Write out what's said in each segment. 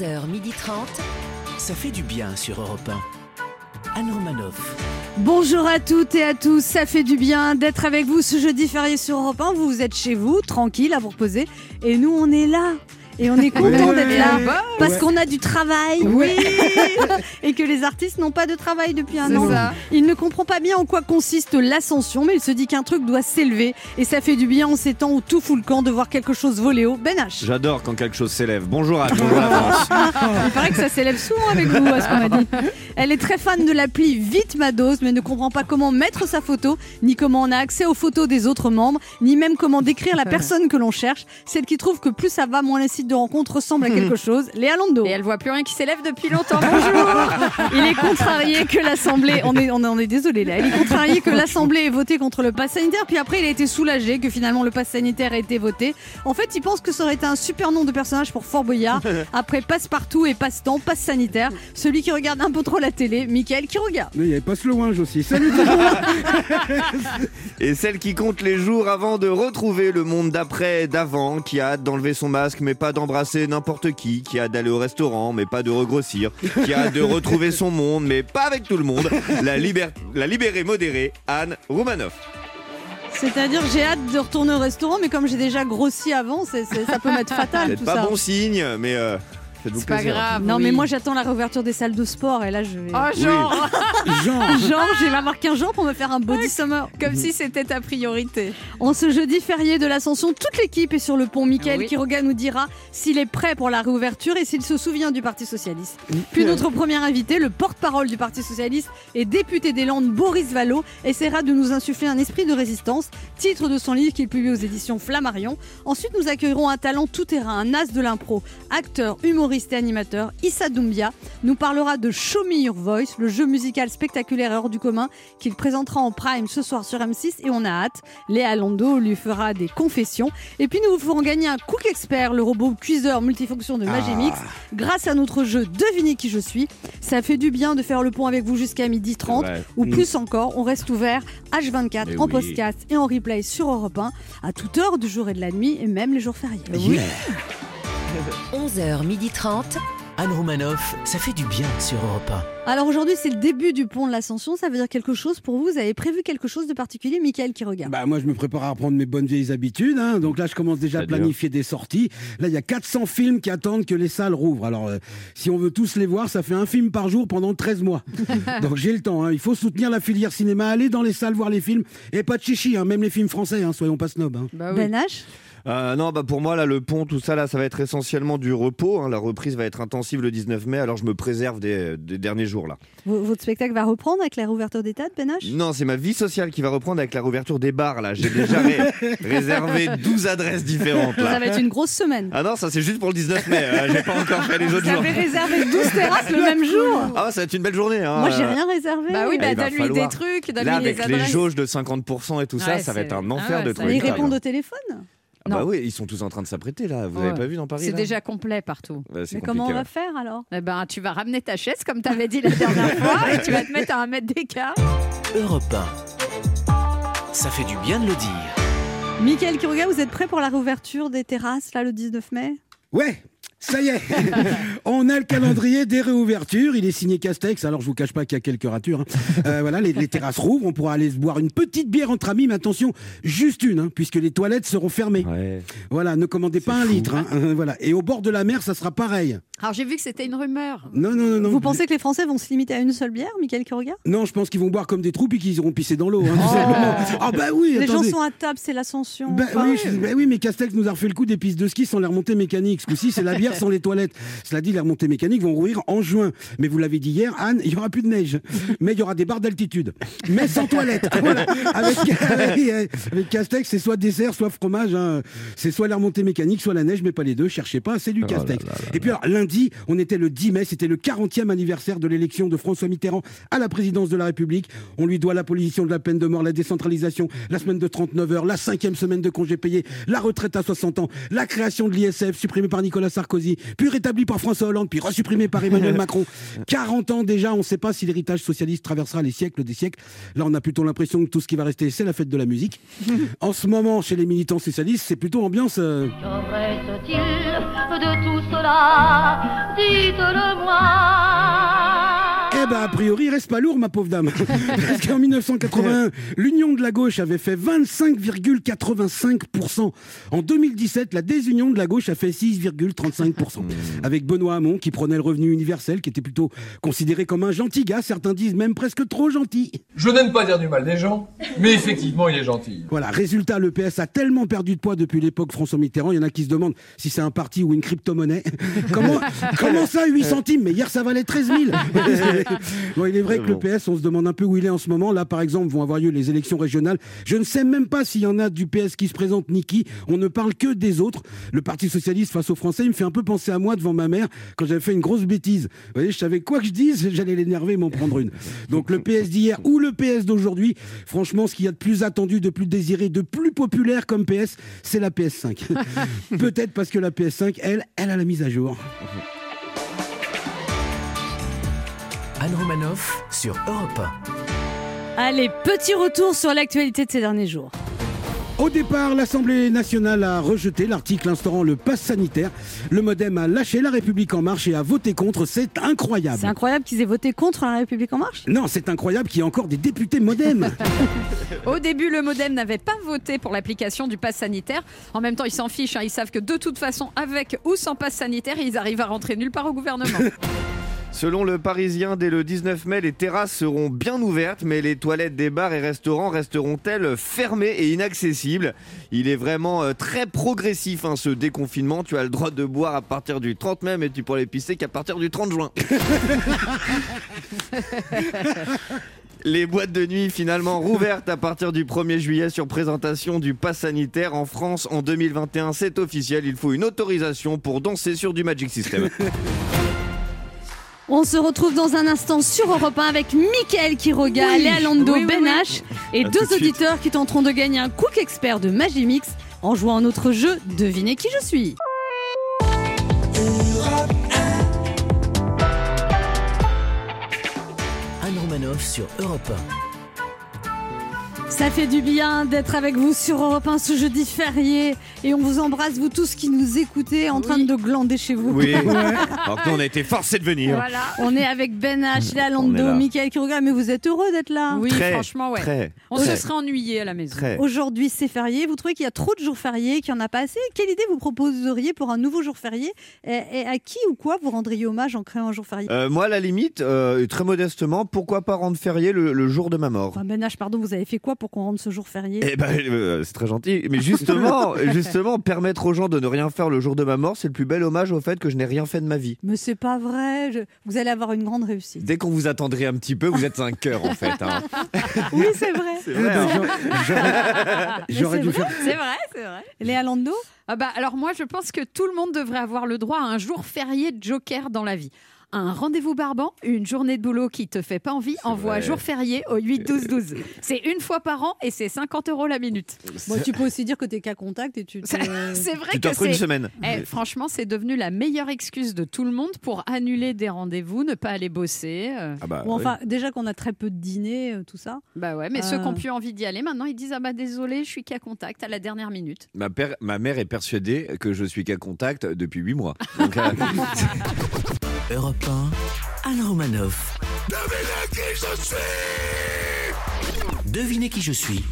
11h30. Ça fait du bien sur Europe 1. Anne Romanoff. Bonjour à toutes et à tous, ça fait du bien d'être avec vous ce jeudi férié sur Europe 1. Vous, vous êtes chez vous, tranquille, à vous reposer. Et nous, on est là. Et on est content Ouais. d'être là parce Ouais. qu'on a du travail. Oui. et que les artistes n'ont pas de travail depuis un C'est an. ça. Il ne comprend pas bien en quoi consiste l'ascension, mais il se dit qu'un truc doit s'élever. Et ça fait du bien en ces temps où tout fout le camp de voir quelque chose voler haut. Ben H. J'adore quand quelque chose s'élève. Bonjour à bonjour la France. Il paraît que ça s'élève souvent avec vous, à ce qu'on m'a dit. Elle est très fan de l'appli Vite ma dose, mais ne comprend pas comment mettre sa photo, ni comment on a accès aux photos des autres membres, ni même comment décrire la personne que l'on cherche. Celle qui trouve que plus ça va, moins les sites de rencontres ressemblent à quelque chose. Léa Lando. Et elle voit plus rien qui s'élève depuis longtemps. Bonjour. Il est contrarié que l'Assemblée, on est, on en est désolé là, il est contrarié que l'Assemblée ait voté contre le pass sanitaire, puis après il a été soulagé que finalement le pass sanitaire ait été voté. En fait, il pense que ça aurait été un super nom de personnage pour Fort Boyard. Après passe-partout et passe-temps, passe sanitaire, celui qui regarde un peu trop la télé, Michael qui regarde. Mais il y avait pas Slowinge aussi. Salut tout le monde Et celle qui compte les jours avant de retrouver le monde d'après et d'avant, qui a hâte d'enlever son masque mais pas d'embrasser n'importe qui, qui a hâte d'aller au restaurant mais pas de regrossir, qui a hâte de retrouver son monde mais pas avec tout le monde, la, liber- la libérée modérée, Anne Roumanoff. C'est-à-dire j'ai hâte de retourner au restaurant, mais comme j'ai déjà grossi avant, ça peut m'être fatal C'est pas ça. bon signe, mais euh, C'est pas grave. Non oui. mais moi j'attends la réouverture des salles de sport et là je vais... Oh, genre, Genre, Genre, j'ai va marquer un jour pour me faire un body summer. comme si c'était ta priorité. En ce jeudi férié de l'Ascension, toute l'équipe est sur le pont. Michael Oui. Quiroga nous dira s'il est prêt pour la réouverture et s'il se souvient du Parti Socialiste. Puis notre premier invité, le porte-parole du Parti Socialiste et député des Landes, Boris Vallot, essaiera de nous insuffler un esprit de résistance, titre de son livre qu'il publie aux éditions Flammarion. Ensuite, nous accueillerons un talent tout-terrain, un as de l'impro, acteur, humoriste et animateur, Issa Doumbia, nous parlera de Show Me Your Voice, le jeu musical spectaculaire et hors du commun qu'il présentera en prime ce soir sur M6 et on a hâte. Léa Lando lui fera des confessions. Et puis nous vous ferons gagner un Cook Expert, le robot cuiseur multifonction de Magimix, grâce à notre jeu Devinez qui je suis. Ça fait du bien de faire le pont avec vous jusqu'à midi 30 Ouais. ou plus encore. On reste ouvert H24 Mais en oui. podcast et en replay sur Europe 1 à toute heure du jour et de la nuit et même les jours fériés. 11h30. Anne Romanoff, ça fait du bien sur Europe Alors aujourd'hui c'est le début du pont de l'Ascension, ça veut dire quelque chose pour vous? Vous avez prévu quelque chose de particulier, Michael qui regarde? Bah moi je me prépare à reprendre mes bonnes vieilles habitudes. hein. Donc là je commence déjà à planifier des sorties. Là il y a 400 films qui attendent que les salles rouvrent. Alors euh, si on veut tous les voir, ça fait un film par jour pendant 13 mois. Donc j'ai le temps. hein. Il faut soutenir la filière cinéma, aller dans les salles voir les films. Et pas de chichi, hein. même les films français, hein. soyons pas snobs. hein. Bah oui. Ben H? Euh, non, bah pour moi, là, le pont, tout ça, là, ça va être essentiellement du repos. hein. La reprise va être intensive le 19 mai, alors je me préserve des, des derniers jours, là. V- Votre spectacle va reprendre avec la réouverture des tas de Non, c'est ma vie sociale qui va reprendre avec la réouverture des bars, là. J'ai déjà ré- réservé 12 adresses différentes, Ça va être une grosse semaine. Ah non, ça c'est juste pour le 19 mai. euh, J'ai pas encore fait les autres Vous jours. avez réservé 12 terrasses le même jour Ah, ça va être une belle journée. Hein. Moi j'ai rien réservé. Bah oui, Eh, bah va donne-lui des trucs, donne-lui Là, les avec les adresses. jauges de 50% et tout ça, Ouais, ça va être un ah enfer ouais, de le ils répondent au téléphone? Ah bah Non. oui, ils sont tous en train de s'apprêter là. Vous Ouais. avez pas vu dans Paris C'est déjà complet partout. C'est Mais comment on va faire alors? Eh ben, tu vas ramener ta chaise comme t'avais dit la dernière fois et tu vas te mettre à un mètre d'écart. 1. Europe 1. Ça fait du bien de le dire. Michael Kiruga, vous êtes prêt pour la réouverture des terrasses là le 19 mai? Ouais ça y est, on a le calendrier des réouvertures. Il est signé Castex. Alors je vous cache pas qu'il y a quelques ratures. hein. Euh, voilà, les, les terrasses rouvrent. On pourra aller se boire une petite bière entre amis, mais attention, juste une, hein, puisque les toilettes seront fermées. Ouais. Voilà, ne commandez pas un litre. hein. Euh, voilà, et au bord de la mer, ça sera pareil. Alors j'ai vu que c'était une rumeur. Non, non, non, non. Vous pensez que les Français vont se limiter à une seule bière, Michael Kiruga Non, je pense qu'ils vont boire comme des troupes et qu'ils iront pisser dans l'eau. hein, tout simplement. Ah bah oui, Les gens attendez. sont à table, c'est l'ascension. Bah Enfin, oui, je- bah oui, mais Castex nous a refait le coup des pistes de ski sans les remontées mécaniques. Ce coup-ci, c'est la bière sans les toilettes. Cela dit, les remontées mécaniques vont rouvrir en juin. Mais vous l'avez dit hier, Anne, il y aura plus de neige. Mais il y aura des barres d'altitude. Mais sans toilettes. Voilà. Avec, avec, avec Castex, c'est soit dessert, soit fromage. hein. C'est soit les remontées mécaniques, soit la neige, mais pas les deux. Cherchez pas, c'est du Castex. Et puis alors, lundi, on était le 10 mai, c'était le 40e anniversaire de l'élection de François Mitterrand à la présidence de la République. On lui doit l'abolition de la peine de mort, la décentralisation, la semaine de 39 heures, la cinquième semaine de congé payé, la retraite à 60 ans, la création de l'ISF supprimée par Nicolas Sarkozy, Sarkozy, puis rétabli par François Hollande, puis resupprimé par Emmanuel Macron. 40 ans déjà, on ne sait pas si l'héritage socialiste traversera les siècles des siècles. Là, on a plutôt l'impression que tout ce qui va rester, c'est la fête de la musique. En ce moment, chez les militants socialistes, c'est plutôt ambiance. euh, Que reste-t-il de tout cela? Dites-le moi. Eh ben, a priori, il reste pas lourd, ma pauvre dame. Parce qu'en 1981, l'union de la gauche avait fait 25,85%. En 2017, la désunion de la gauche a fait 6,35%. Avec Benoît Hamon, qui prenait le revenu universel, qui était plutôt considéré comme un gentil gars, certains disent même presque trop gentil. Je n'aime pas dire du mal des gens, mais effectivement, il est gentil. Voilà, résultat, le PS a tellement perdu de poids depuis l'époque François Mitterrand, il y en a qui se demandent si c'est un parti ou une crypto-monnaie. comment, comment ça, 8 centimes? Mais hier, ça valait 13 000 Bon, il est vrai que le PS, on se demande un peu où il est en ce moment. Là, par exemple, vont avoir lieu les élections régionales. Je ne sais même pas s'il y en a du PS qui se présente, Niki. On ne parle que des autres. Le Parti Socialiste face aux Français, il me fait un peu penser à moi devant ma mère quand j'avais fait une grosse bêtise. Vous voyez, je savais quoi que je dise, j'allais l'énerver et m'en prendre une. Donc le PS d'hier ou le PS d'aujourd'hui, franchement, ce qu'il y a de plus attendu, de plus désiré, de plus populaire comme PS, c'est la PS5. Peut-être parce que la PS5, elle, elle a la mise à jour. Anne Romanoff sur Europe Allez, petit retour sur l'actualité de ces derniers jours. Au départ, l'Assemblée nationale a rejeté l'article instaurant le pass sanitaire. Le modem a lâché la République en marche et a voté contre. C'est incroyable. C'est incroyable qu'ils aient voté contre la République en marche? Non, c'est incroyable qu'il y ait encore des députés modem. Au début, le Modem n'avait pas voté pour l'application du pass sanitaire. En même temps, ils s'en fichent. hein. Ils savent que de toute façon, avec ou sans pass sanitaire, ils arrivent à rentrer nulle part au gouvernement. Selon le Parisien, dès le 19 mai, les terrasses seront bien ouvertes, mais les toilettes des bars et restaurants resteront-elles fermées et inaccessibles? Il est vraiment euh, très progressif hein, ce déconfinement. Tu as le droit de boire à partir du 30 mai, mais tu pourras aller pisser qu'à partir du 30 juin. Les boîtes de nuit finalement rouvertes à partir du 1er juillet sur présentation du pass sanitaire en France en 2021. C'est officiel, il faut une autorisation pour danser sur du Magic System. On se retrouve dans un instant sur Europe 1 avec Mickaël Quiroga, Oui, Léa Lando, oui, oui, Ben oui. H et À deux auditeurs qui tenteront de gagner un Cook Expert de Magimix en jouant à notre jeu Devinez qui je suis. Anne Romanoff sur Europe Ça fait du bien d'être avec vous sur Europe 1 ce jeudi férié et on vous embrasse vous tous qui nous écoutez en train de glander chez vous. Oui, alors que nous on a été forcés de venir. voilà. On est avec Ben H, Léa Lando, là. Mickaël Quiroga, mais vous êtes heureux d'être là Oui, Très, franchement, ouais. Très, On très, se serait ennuyé à la maison. Aujourd'hui, c'est férié. Vous trouvez qu'il y a trop de jours fériés, qu'il n'y en a pas assez? Quelle idée vous proposeriez pour un nouveau jour férié? Et, et à qui ou quoi vous rendriez hommage en créant un jour férié? Euh, moi, à la limite, euh, très modestement, pourquoi pas rendre férié le, le jour de ma mort? Enfin, Ben H, pardon, vous avez fait quoi pour qu'on rende ce jour férié Eh ben, euh, c'est très gentil. Mais justement, justement, permettre aux gens de ne rien faire le jour de ma mort, c'est le plus bel hommage au fait que je n'ai rien fait de ma vie. Mais c'est pas vrai. je- Vous allez avoir une grande réussite. Dès qu'on vous attendrait un petit peu, vous êtes un cœur en fait. hein. Oui, c'est vrai. C'est vrai, hein. j'aurais- dû faire. C'est vrai, c'est vrai. Léa Lando Ah bah, alors moi, je pense que tout le monde devrait avoir le droit à un jour férié de joker dans la vie. Un rendez-vous barbant, une journée de boulot qui te fait pas envie, envoie vrai. jour férié au 8-12-12. C'est une fois par an et c'est 50 euros la minute. Bon, Tu peux aussi dire que t'es cas contact et tu te... C'est c'est vrai Tu que t'offres une c'est... semaine. Eh, franchement, c'est devenu la meilleure excuse de tout le monde pour annuler des rendez-vous, ne pas aller bosser. euh. Ah bah, enfin, déjà qu'on a très peu de dîners, euh, tout ça. Bah ouais, mais ceux qui Euh. ont plus envie d'y aller, maintenant, ils disent Ah bah désolé, je suis qu'à contact à la dernière minute. Ma, père- ma mère est persuadée que je suis qu'à contact depuis 8 mois. Donc, euh, Europe 1, Anne Romanoff. Devinez qui je suis.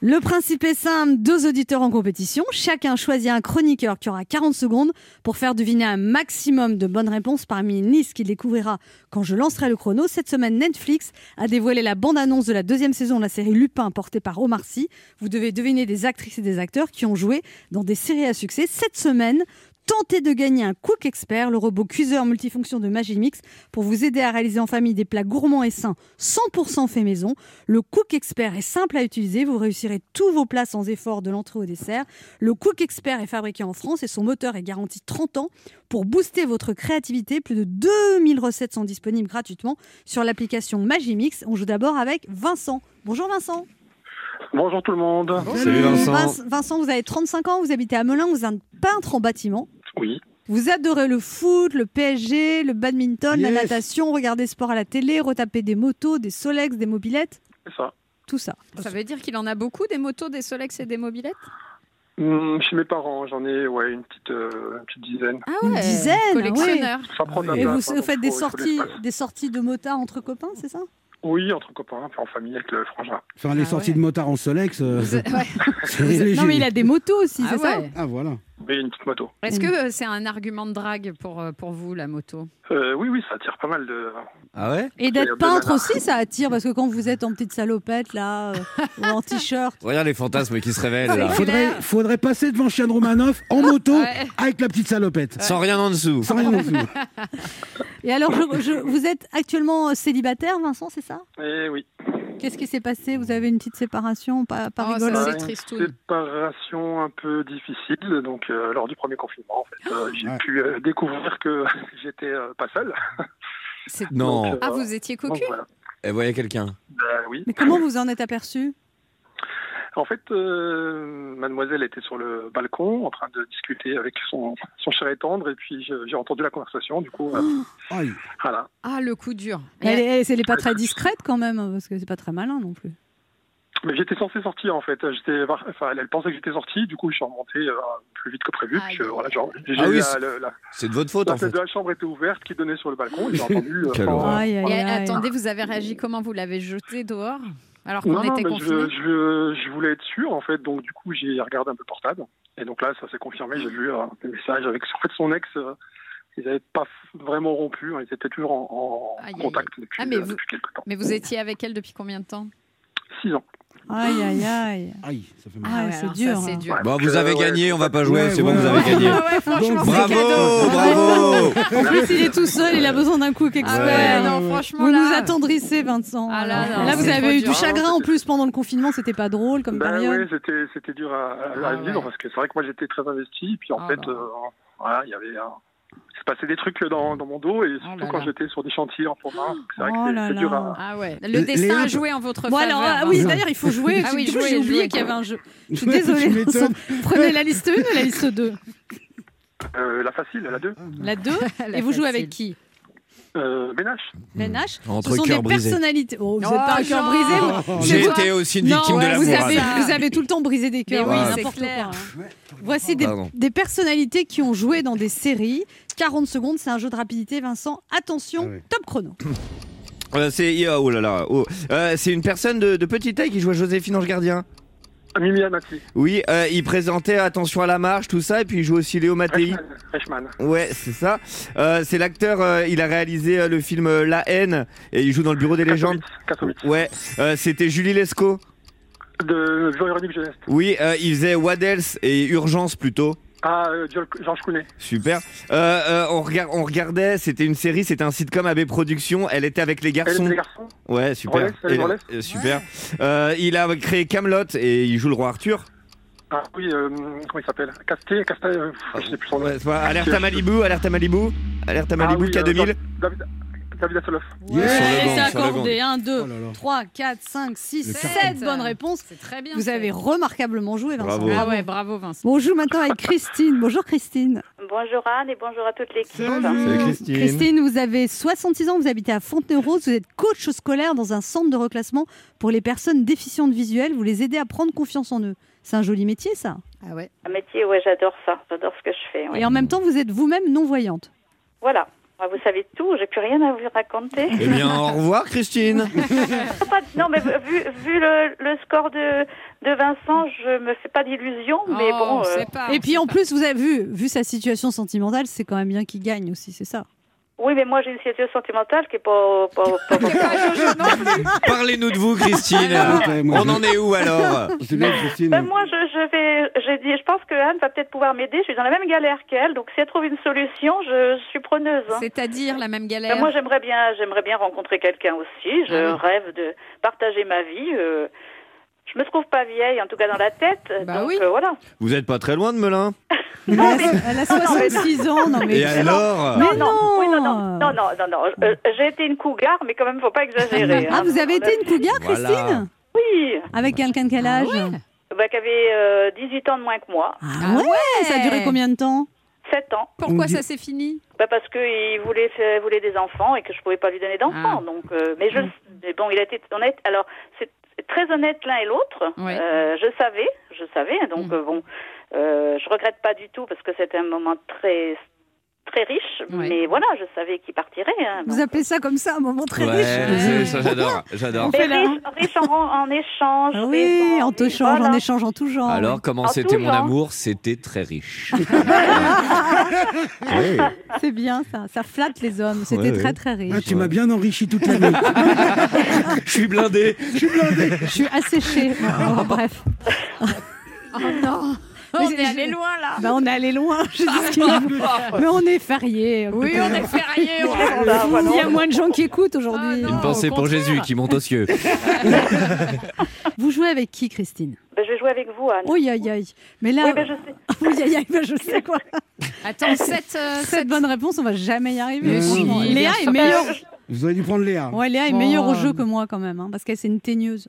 Le principe est simple, deux auditeurs en compétition, chacun choisit un chroniqueur qui aura 40 secondes pour faire deviner un maximum de bonnes réponses parmi une liste qu'il découvrira quand je lancerai le chrono. Cette semaine, Netflix a dévoilé la bande-annonce de la deuxième saison de la série Lupin portée par Omar Sy. Vous devez deviner des actrices et des acteurs qui ont joué dans des séries à succès. Cette semaine, Tentez de gagner un Cook Expert, le robot cuiseur multifonction de Magimix, pour vous aider à réaliser en famille des plats gourmands et sains 100% fait maison. Le Cook Expert est simple à utiliser, vous réussirez tous vos plats sans effort de l'entrée au dessert. Le Cook Expert est fabriqué en France et son moteur est garanti 30 ans. Pour booster votre créativité, plus de 2000 recettes sont disponibles gratuitement sur l'application Magimix. On joue d'abord avec Vincent. Bonjour Vincent. Bonjour tout le monde. Salut Vincent. Vince- Vincent, vous avez 35 ans, vous habitez à Melun, vous êtes un peintre en bâtiment. Oui, Vous adorez le foot, le PSG, le badminton, la natation, regarder sport à la télé, retaper des motos, des Solex, des mobilettes, C'est ça. tout ça. Ça veut dire qu'il en a beaucoup des motos, des Solex et des mobilettes? Hum, chez mes parents, j'en ai ouais, une, petite, euh, une petite dizaine. Ah Une dizaine, Collectionneur. Ça prend de la Et vous, place, hein, vous faites des sorties, des sorties de motards entre copains, c'est ça? Oui, entre copains, puis en famille avec le frangin. Faire les Ah sorties ouais. de motard en Solex. euh, ouais. Non, mais il a des motos aussi, Ah c'est ça? ouais. Ah voilà. Oui, une petite moto. Est-ce que euh, c'est un argument de drague pour, euh, pour vous, la moto? Euh, oui, oui, ça attire pas mal de. Ah ouais? Et d'être de peintre aussi, ça attire, parce que quand vous êtes en petite salopette, là, ou en t-shirt, Regarde les fantasmes qui se révèlent là. Faudrait, faudrait passer devant Chian Romanoff en moto Ouais. avec la petite salopette. Sans rien en dessous. Sans rien en dessous. Et alors, je- je- vous êtes actuellement célibataire, Vincent, c'est ça? Eh oui. Qu'est-ce qui s'est passé? Vous avez une petite séparation, pas, pas Oh, rigolote? Une séparation un peu difficile. Donc, euh, lors du premier confinement, en fait, euh, j'ai Ouais. pu euh, découvrir que j'étais euh, pas seul. Non. Donc, euh, Ah, vous étiez donc, cocu voilà. Elle voyait quelqu'un. Bah, oui. Mais comment vous en êtes aperçu En fait, euh, mademoiselle était sur le balcon en train de discuter avec son, son cher et tendre, et puis j'ai entendu la conversation, du coup, euh, voilà. Ah, le coup dur. Elle est, elle est pas très discrète quand même, parce que c'est pas très malin non plus. Mais j'étais censé sortir, en fait. Enfin, elle, elle pensait que j'étais sorti, du coup, je suis remonté euh, plus vite que prévu, voilà, genre, Ah oui, c'est- de votre faute la en fait. de la chambre était ouverte, qui donnait sur le balcon, et j'ai entendu... euh, Quelle sans- horreur. Aïe, aïe, Et attendez, vous avez réagi comment? Vous l'avez jeté dehors? Alors qu'on Non, non, était confinés je, je, je voulais être sûr, en fait, donc du coup, j'ai regardé un peu le portable. Et donc là, ça s'est confirmé, j'ai vu euh, des messages avec en fait, son ex. euh, ils n'avaient pas vraiment rompu, hein, ils étaient toujours en, en Aïe, aïe, contact depuis, Ah, mais euh, vous- depuis quelques temps. Mais vous étiez avec elle depuis combien de temps? Six ans. Aïe, aïe, aïe. Aïe, ça fait mal. Ah ouais, ouais, c'est dur, Ça, c'est hein. dur. Bon, Donc, vous avez gagné, on va pas jouer, Ouais, c'est bon, vous avez gagné. Ah c'est Bravo, bravo. En plus, il est tout seul, il a besoin d'un cook Ah expert. ouais, non, franchement, Vous là. nous attendrissez, Vincent. Ah là, non, vous avez eu dur. du chagrin en plus pendant le confinement, c'était pas drôle comme Ben période. ouais, c'était, c'était dur à, à- à Ah vivre ouais. parce que c'est vrai que moi j'étais très investi. Et puis en fait, là. euh, voilà, il y avait. un- Il se passait des trucs dans, dans mon dos et surtout Oh là quand j'étais sur des chantiers en province. C'est vrai Oh que c'est, dur à. Ah ouais. Le destin a joué en votre Bon faveur. alors, ah oui, d'ailleurs, il faut jouer. Ah oui, j'ai oublié qu'il y avait un jeu. Je suis désolée. Prenez la liste 1 ou la liste 2 Euh, la facile, la 2. La 2 La Et vous jouez avec qui Euh, Ménage. Les Nash Entre Ce sont des personnalités. Oh, vous Oh, n'êtes pas un cœur non. brisé. vous. Oh, J'ai été aussi une Non, victime de ouais, l'amour. vous, avez, hein. vous avez tout le temps brisé des cœurs. Oui, c'est n'importe clair. quoi, hein. Voici des, personnalités qui ont joué dans des séries. 40 secondes, c'est un jeu de rapidité, Vincent. Attention, Ah top chrono. Euh, c'est oh là là. oh. Euh, c'est une personne de, de petite taille qui joue à Joséphine Ange Gardien. Mimi Amati. Oui, euh, il présentait Attention à la marche, tout ça, et puis il joue aussi Léo Mattei. Reichmann. Ouais, c'est ça. Euh, c'est l'acteur, euh, il a réalisé euh, le film euh, La haine, et il joue dans le Bureau des légendes. Katowice. Ouais, euh, c'était Julie Lescaut. De Jeunesse. Oui, euh, il faisait What Else et Urgence plutôt. Ah, euh, Georges Clooney. Super. Euh, euh, on, regard- on regardait, c'était une série, c'était un sitcom AB Productions. Elle était avec les Elle, garçons. les garçons. Ouais, super. Elle Et- euh, super. Il a créé Camelot et il joue le roi Arthur. Ah oui, comment il s'appelle? Casté, Casté, je sais plus son nom. Ouais, Alerte à Malibu, alerte à Malibu, alerte à Ah Malibu oui, K2000. euh, David, David Hasselhoff. Yes. Sur le Allez, banc, c'est accordé. 1, 2, Oh là là. 3, 4, 5, 6, Le 7 bonnes réponses. C'est très bien. Vous avez remarquablement joué, Vincent. Bravo. Ah ouais, bravo Vincent. Bon, on joue maintenant avec Christine. Bonjour Christine. Bonjour Anne et bonjour à toute l'équipe. Salut Christine. Christine, vous avez 66 ans, vous habitez à Fontenay-Rose, vous êtes coach scolaire dans un centre de reclassement pour les personnes déficientes visuelles. Vous les aidez à prendre confiance en eux. C'est un joli métier, ça. Ah ouais. Un métier, ouais, j'adore ça. J'adore ce que je fais. ouais. Et en même temps, vous êtes vous-même non-voyante. Voilà. Ah, Vous savez tout, j'ai plus rien à vous raconter. Eh bien, au revoir Christine. Non, mais vu, vu le, le score de, de Vincent, je me fais pas d'illusions, mais Oh, bon. on euh, sait pas, Et puis en pas. plus, vous avez vu, vu sa situation sentimentale, c'est quand même bien qu'il gagne aussi, c'est ça. Oui, mais moi j'ai une situation sentimentale qui est pas. pas, pas- pas- Parlez-nous de vous Christine. Moi, On je- en est où alors C'est bien, Christine. Ben, moi, je, je vais, j'ai dit, je pense que Anne va peut-être pouvoir m'aider. Je suis dans la même galère qu'elle, donc si elle trouve une solution, je, suis preneuse. hein. C'est-à-dire la même Ben, galère. moi, j'aimerais bien, j'aimerais bien rencontrer quelqu'un aussi. Je Ah oui. rêve de partager ma vie. euh, je me trouve pas vieille, en tout cas dans la tête. Bah donc, oui. euh, voilà. Vous êtes pas très loin de Melun. Elle a, elle a 66 ans, non mais. Et alors non, non oui, non, non, non, non, non, non. Euh, J'ai été une cougar, mais quand même, faut pas exagérer. Ah, hein. vous avez été a- une cougar, Voilà. Christine? Oui, Avec quelqu'un de quel Ah âge? ouais. bah, qui avait euh, 18 ans de moins que moi. Ah ouais, Ça a duré combien de temps? 7 ans. Pourquoi ça s'est fini? Bah parce qu'il voulait, des enfants et que je pouvais pas lui donner d'enfants. Ah. Donc, euh, mais je, mais bon, il a été honnête. Alors, c'est très honnête l'un et l'autre. Euh, je savais, je savais. Donc Mm. euh, bon, euh, je regrette pas du tout parce que c'était un moment très très riche. Ouais. Mais voilà, je savais qu'il partirait. hein, Vous appelez ça comme ça un moment très Ouais, riche ça j'adore, j'adore. Riche, riche en, en échange. Ah Oui, en te change, voilà. en échange, en tout genre. Alors, comment En c'était mon genre. amour C'était très riche. C'est bien ça, ça flatte les hommes. C'était très très riche. Ah, tu m'as bien enrichi toute la nuit. Je suis blindé. Je suis asséchée. Oh, bref. Oh non On est allé loin là Bah, on est allé loin. je dis ce qu'il veut. Mais on est férié. Oui, on est férié on voilà. Il y a moins de gens qui écoutent aujourd'hui. Ah. Une pensée pour. Jésus qui monte aux cieux. Vous jouez avec qui, Christine? Ben, je vais jouer avec vous, Anne. Oui, aïe, aïe. Mais là, Oui, ben, je sais. oui, aïe, aïe, ben, je sais quoi. Attends, 7 Cette bonne réponse, on va jamais y arriver. Mais franchement. si. Léa est meilleure. Vous auriez dû prendre Léa. Ouais, Léa est Oh. meilleure au jeu que moi quand même, hein, parce qu'elle c'est une teigneuse.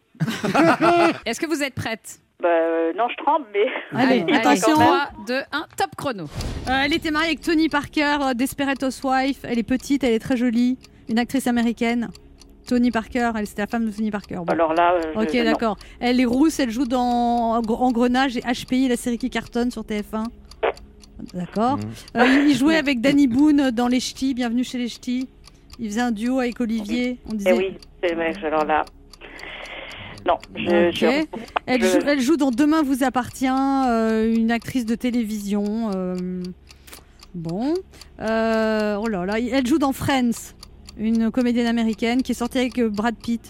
Est-ce que vous êtes prête? Ben, euh, non, je tremble, mais. Allez, attention. 3, 2, 1, top chrono. Euh, elle était mariée avec Tony Parker, euh, Desperate Housewife. Elle est petite, elle est très jolie. Une actrice américaine. Tony Parker, elle c'était la femme de Tony Parker. Bon. Alors là. euh, je- Ok, d'accord. Elle est rousse, elle joue dans Engrenage et HPI, la série qui cartonne sur TF1. D'accord. Euh, il il jouait avec Danny Boone dans Les Ch'tis, Bienvenue chez les Ch'tis. Il faisait un duo avec Olivier. On disait. Eh oui, c'est vrai, alors là. Non, je. Ok. je- Elle, je- joue, elle joue dans Demain vous appartient, euh, une actrice de télévision. euh, bon. Euh, oh là là, elle joue dans Friends, une comédienne américaine qui est sortie avec Brad Pitt.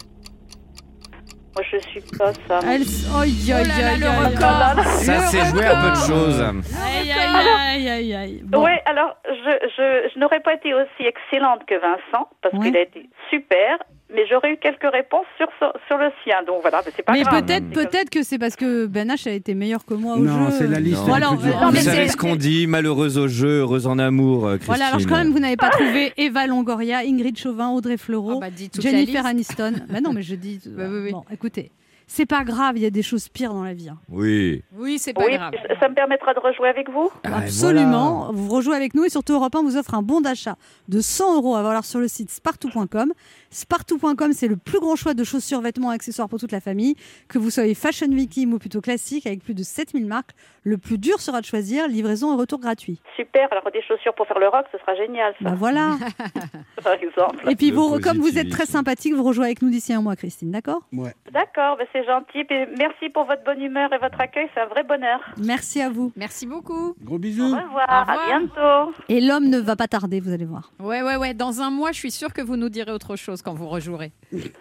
Moi, je suis pas ça. Elle, oh, Oh là là, le record Ça s'est joué à peu de choses. aïe, aïe, aïe, aïe, aïe. Bon. Oui, alors je, je, je n'aurais pas été aussi excellente que Vincent parce Ouais. qu'il a été super, mais j'aurais eu quelques réponses sur, sur, le sien. Donc voilà, mais c'est pas Mais grave. peut-être, comme- peut-être que c'est parce que Ben H a été meilleur que moi au Non, jeu. c'est la liste. Non. dure. euh, Vous mais savez c'est- ce qu'on dit Malheureuse au jeu, heureuse en amour, euh, Christine. Voilà, alors quand même, vous n'avez pas trouvé Eva Longoria, Ingrid Chauvin, Audrey Fleurot, Oh, bah, Jennifer. Aniston. bah non, mais je dis. Bah oui, oui. Bon, écoutez, c'est pas grave, il y a des choses pires dans la vie. hein. Oui. Oui, c'est pas Oui, grave. ça- me permettra de rejouer avec vous Ouais, Absolument. Vous rejouez avec nous et surtout Europe 1 vous offre un bon d'achat de 100 euros à valoir sur le site spartou.com. Spartou.com, c'est le plus grand choix de chaussures, vêtements et accessoires pour toute la famille. Que vous soyez fashion victime ou plutôt classique avec plus de 7000 marques, le plus dur sera de choisir, livraison et retour gratuit. Super, alors des chaussures pour faire le rock, ce sera génial, ça, Bah voilà. par exemple. Et puis vous, comme vous êtes très sympathique, vous rejouez avec nous d'ici un mois, Christine, d'accord? Ouais. D'accord, ben c'est gentil. Et merci pour votre bonne humeur et votre accueil, c'est un vrai bonheur. Merci à vous. Merci beaucoup. Gros Au bisous. revoir, Au revoir. à bientôt. Et l'homme ne va pas tarder, vous allez voir. Ouais, ouais, ouais. Dans un mois, je suis sûre que vous nous direz autre chose quand vous rejouerez.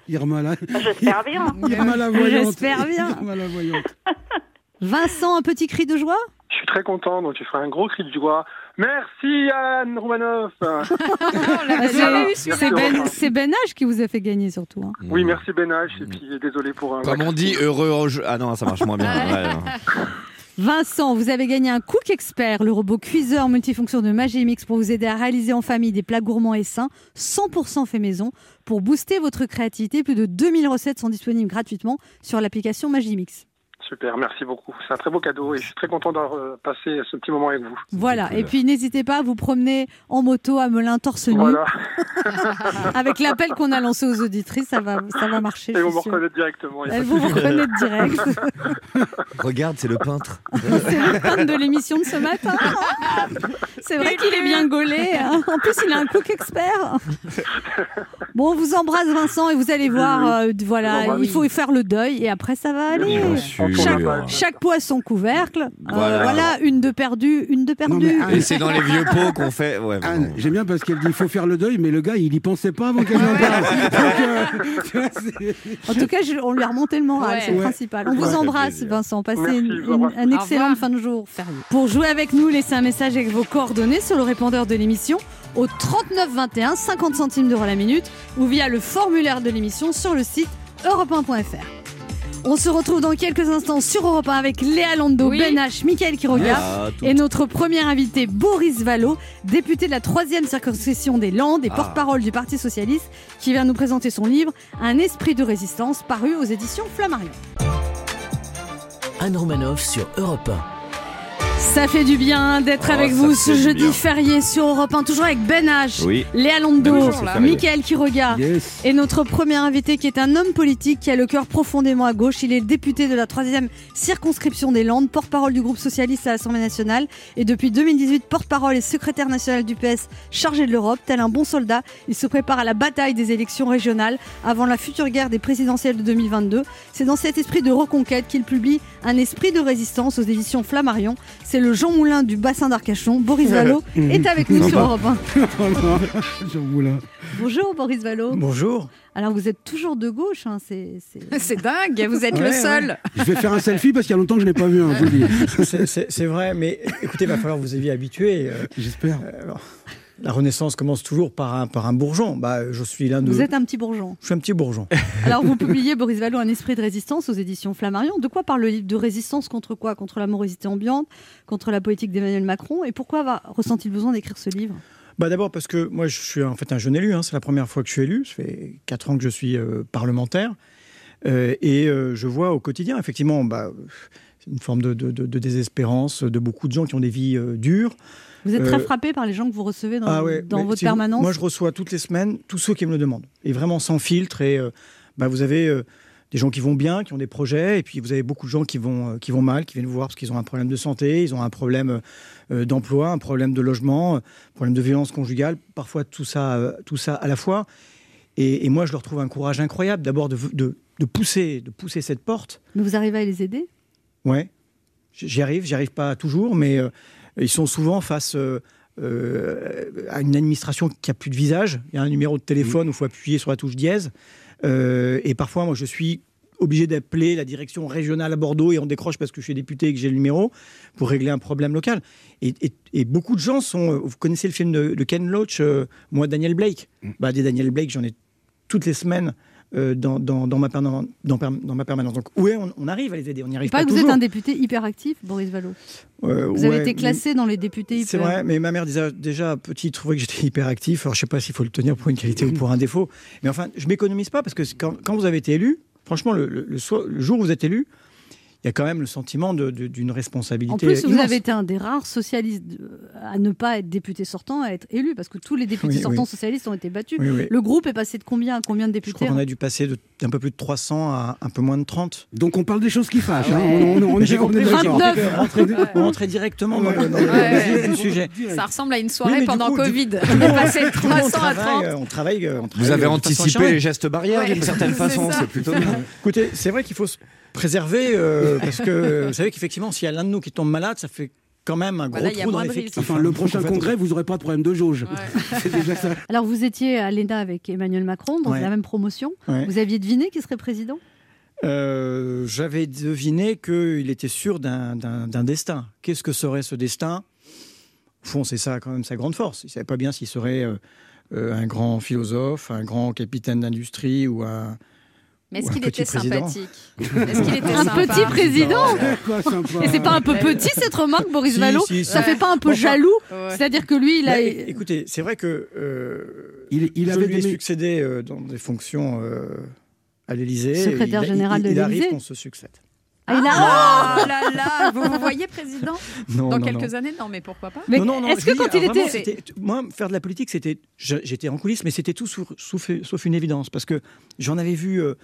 Irma, là. J'espère bien. Irma la voyante. J'espère bien. Irma la voyante. Vincent, un petit cri de joie? Je suis très content, donc je ferai un gros cri de joie. Merci Anne Roumanoff Ah, C'est c'est ben, c'est Ben H qui vous a fait gagner surtout. hein. Oui, merci Ben H, et puis désolé pour un... Comme on dit, heureux au jeu. Ah non, ça marche moins bien. Ouais. Vincent, vous avez gagné un Cook Expert, le robot cuiseur multifonction de Magimix pour vous aider à réaliser en famille des plats gourmands et sains, 100% fait maison. Pour booster votre créativité, plus de 2000 recettes sont disponibles gratuitement sur l'application Magimix. Super, merci beaucoup. C'est un très beau cadeau et je suis très content d'avoir euh, passé ce petit moment avec vous. Voilà, cool. et puis n'hésitez pas à vous promener en moto à Melun torse nu. Voilà, Avec l'appel qu'on a lancé aux auditrices, ça va, ça va marcher. et je vous reconnaître directement. Elles vont de vous reconnaître direct. Regarde, c'est le peintre. C'est le fan de l'émission de ce matin. C'est vrai qu'il est bien gaulé. hein. En plus, il a un cook expert. Bon, on vous embrasse, Vincent, et vous allez voir. euh, voilà, Bon, bah, il faut faire le deuil, et après, ça va aller. Bien sûr. Chaque, chaque poids son couvercle. Euh, Voilà. une de perdue, une de perdue. Et c'est dans les vieux pots qu'on fait. Ouais, Anne, bon. j'aime bien parce qu'elle dit il faut faire le deuil, mais le gars, il y pensait pas avant qu'elle en parle. Donc, euh, En tout cas, je- on lui a remonté le moral, Ouais. c'est le Ouais. principal. On Ouais, vous embrasse. Vincent. Passez Merci, une, une- un excellent fin de jour. Pour jouer avec nous, laissez un message avec vos coordonnées sur le répondeur de l'émission au 39 21, 50 centimes d'euros la minute, ou via le formulaire de l'émission sur le site europe1.fr. On se retrouve dans quelques instants sur Europe 1 avec Léa Lando, Oui. Ben H, Mickaël qui regarde. Ah, Et notre premier invité, Boris Vallot, député de la troisième circonscription des Landes et Ah. porte-parole du Parti Socialiste, qui vient nous présenter son livre Un esprit de résistance, paru aux éditions Flammarion. Anne Romanoff sur Europe Ça fait du bien d'être Oh, avec vous ce jeudi bien. férié sur Europe 1, toujours avec Ben H, Oui. Léa Londo, là. Michael Quiroga Yes. et notre premier invité qui est un homme politique qui a le cœur profondément à gauche. Il est le député de la troisième circonscription des Landes, porte-parole du groupe socialiste à l'Assemblée nationale et depuis 2018 porte-parole et secrétaire national du PS chargé de l'Europe. Tel un bon soldat, il se prépare à la bataille des élections régionales avant la future guerre des présidentielles de 2022. C'est dans cet esprit de reconquête qu'il publie Un esprit de résistance aux éditions Flammarion. C'est le Jean Moulin du bassin d'Arcachon. Boris Vallot est avec nous sur Europe 1. J'avoue, là. Bonjour Boris Vallot. Bonjour. Alors vous êtes toujours de gauche, hein, c'est dingue, vous êtes le Ouais, seul. Je vais faire un selfie parce qu'il y a longtemps que je n'ai pas vu un, je vous le dis. C'est- vrai, mais écoutez, il va falloir vous y habituer. euh, J'espère. euh, la Renaissance commence toujours par un, par un bourgeon. Bah, je suis l'un de. Vous êtes un petit bourgeon. Je suis un petit bourgeon. Alors vous publiez Boris Vallot Un esprit de résistance aux éditions Flammarion. De quoi parle le livre De résistance contre quoi? Contre la morosité ambiante, contre la politique d'Emmanuel Macron? Et pourquoi va ressent-il besoin d'écrire ce livre? Bah, D'abord parce que moi, je suis en fait un jeune élu. hein, C'est la première fois que je suis élu. Ça fait quatre ans que je suis euh, parlementaire. Euh, et euh, je vois au quotidien, effectivement, bah, une forme de, de- de- de désespérance de beaucoup de gens qui ont des vies euh, dures. Vous êtes Euh, très frappé par les gens que vous recevez dans, Ah ouais, dans mais votre vous- permanence Moi, je reçois toutes les semaines tous ceux qui me le demandent. Et vraiment sans filtre. Et euh, bah, vous avez euh, des gens qui vont bien, qui ont des projets. Et puis vous avez beaucoup de gens qui vont, euh, qui vont mal, qui viennent vous voir parce qu'ils ont un problème de santé, ils ont un problème euh, d'emploi, un problème de logement, un problème de violence conjugale. Parfois tout ça, euh, tout ça à la fois. Et, et moi, je leur trouve un courage incroyable d'abord de, de, de pousser, de pousser cette porte. Mais vous arrivez à les aider? Ouais, j'y arrive, j'y arrive pas toujours, mais euh, ils sont souvent face euh, euh, à une administration qui a plus de visage. Il y a un numéro de téléphone où il faut appuyer sur la touche dièse. Euh, et parfois, moi, je suis obligé d'appeler la direction régionale à Bordeaux et on décroche parce que je suis député et que j'ai le numéro pour régler un problème local. Et, et- et beaucoup de gens sont. Vous connaissez le film de, de Ken Loach, euh, moi, Daniel Blake bah, Des Daniel Blake, j'en ai toutes les semaines. Euh, dans, dans, dans ma dans, dans ma permanence. Donc, oui, on, on arrive à les aider. On n'y arrive pas que vous êtes un député hyper actif, Boris Vallot. Euh, Vous avez été classé dans les députés hyper C'est vrai, mais ma mère disait déjà petit trouvait que j'étais hyper actif. Alors je sais pas s'il faut le tenir pour une qualité ou pour un défaut, mais enfin je m'économise pas parce que quand, quand vous avez été élu, franchement le, le- le so- le jour où vous êtes élu, il y a quand même le sentiment d'une responsabilité. En plus, vous immense. avez été un des rares socialistes euh, à ne pas être député sortant, à être élu, parce que tous les députés Oui, sortants oui. socialistes ont été battus. Oui, oui. Le groupe est passé de combien à combien de Je députés crois qu'on a dû passer d'un peu plus de 300 à un peu moins de 30. Donc on parle des choses qui fâchent. hein. On, on- on est, on est on rentrait directement dans le, dans le- Ouais. dans le vif du sujet. Ça ressemble à une soirée pendant coup, du- Covid. On est passé de Du coup, on 300 à 30. travaille, euh, on travaille, euh, on Vous avez anticipé les gestes barrières d'une certaine c'est façon, c'est plutôt bien. Écoutez, c'est vrai qu'il faut préserver euh, parce que vous savez qu'effectivement, s'il y a l'un de nous qui tombe malade, ça fait quand même un gros Voilà, trou dans l'effectif. Enfin, hein. le Donc, prochain congrès, vous n'aurez pas de problème de jauge. C'est déjà ça. Alors, vous étiez à l'ENA avec Emmanuel Macron, dans Ouais. la même promotion. Ouais. Vous aviez deviné qui serait président? Euh, J'avais deviné qu'il était sûr d'un- destin. Qu'est-ce que serait ce destin? Au fond, c'est ça quand même sa grande force. Il ne savait pas bien s'il serait euh, un grand philosophe, un grand capitaine d'industrie ou un. Mais est-ce qu'il était président. sympathique Est-ce qu'il était Un sympa petit président. Et c'est pas un peu petit cette remarque, Boris Si, Vallot si, si. Ça fait pas un peu Enfin, jaloux Ouais. C'est-à-dire que lui, il a. Écoutez, c'est vrai que euh, Il, il je avait lui ai donné- succédé euh, dans des fonctions euh, à l'Élysée. Secrétaire Il- général il, de il arrive l'Élysée. qu'on se succède. Ah, il a- Oh là là Vous vous voyez président Non, Dans non, quelques non. années Non, mais pourquoi pas Mais non, non, non, est-ce je que dis, quand il alors vraiment, était. c'était- Moi, faire de la politique, c'était. je- J'étais en coulisses, mais c'était tout sauf, sauf une évidence. Parce que j'en avais vu euh,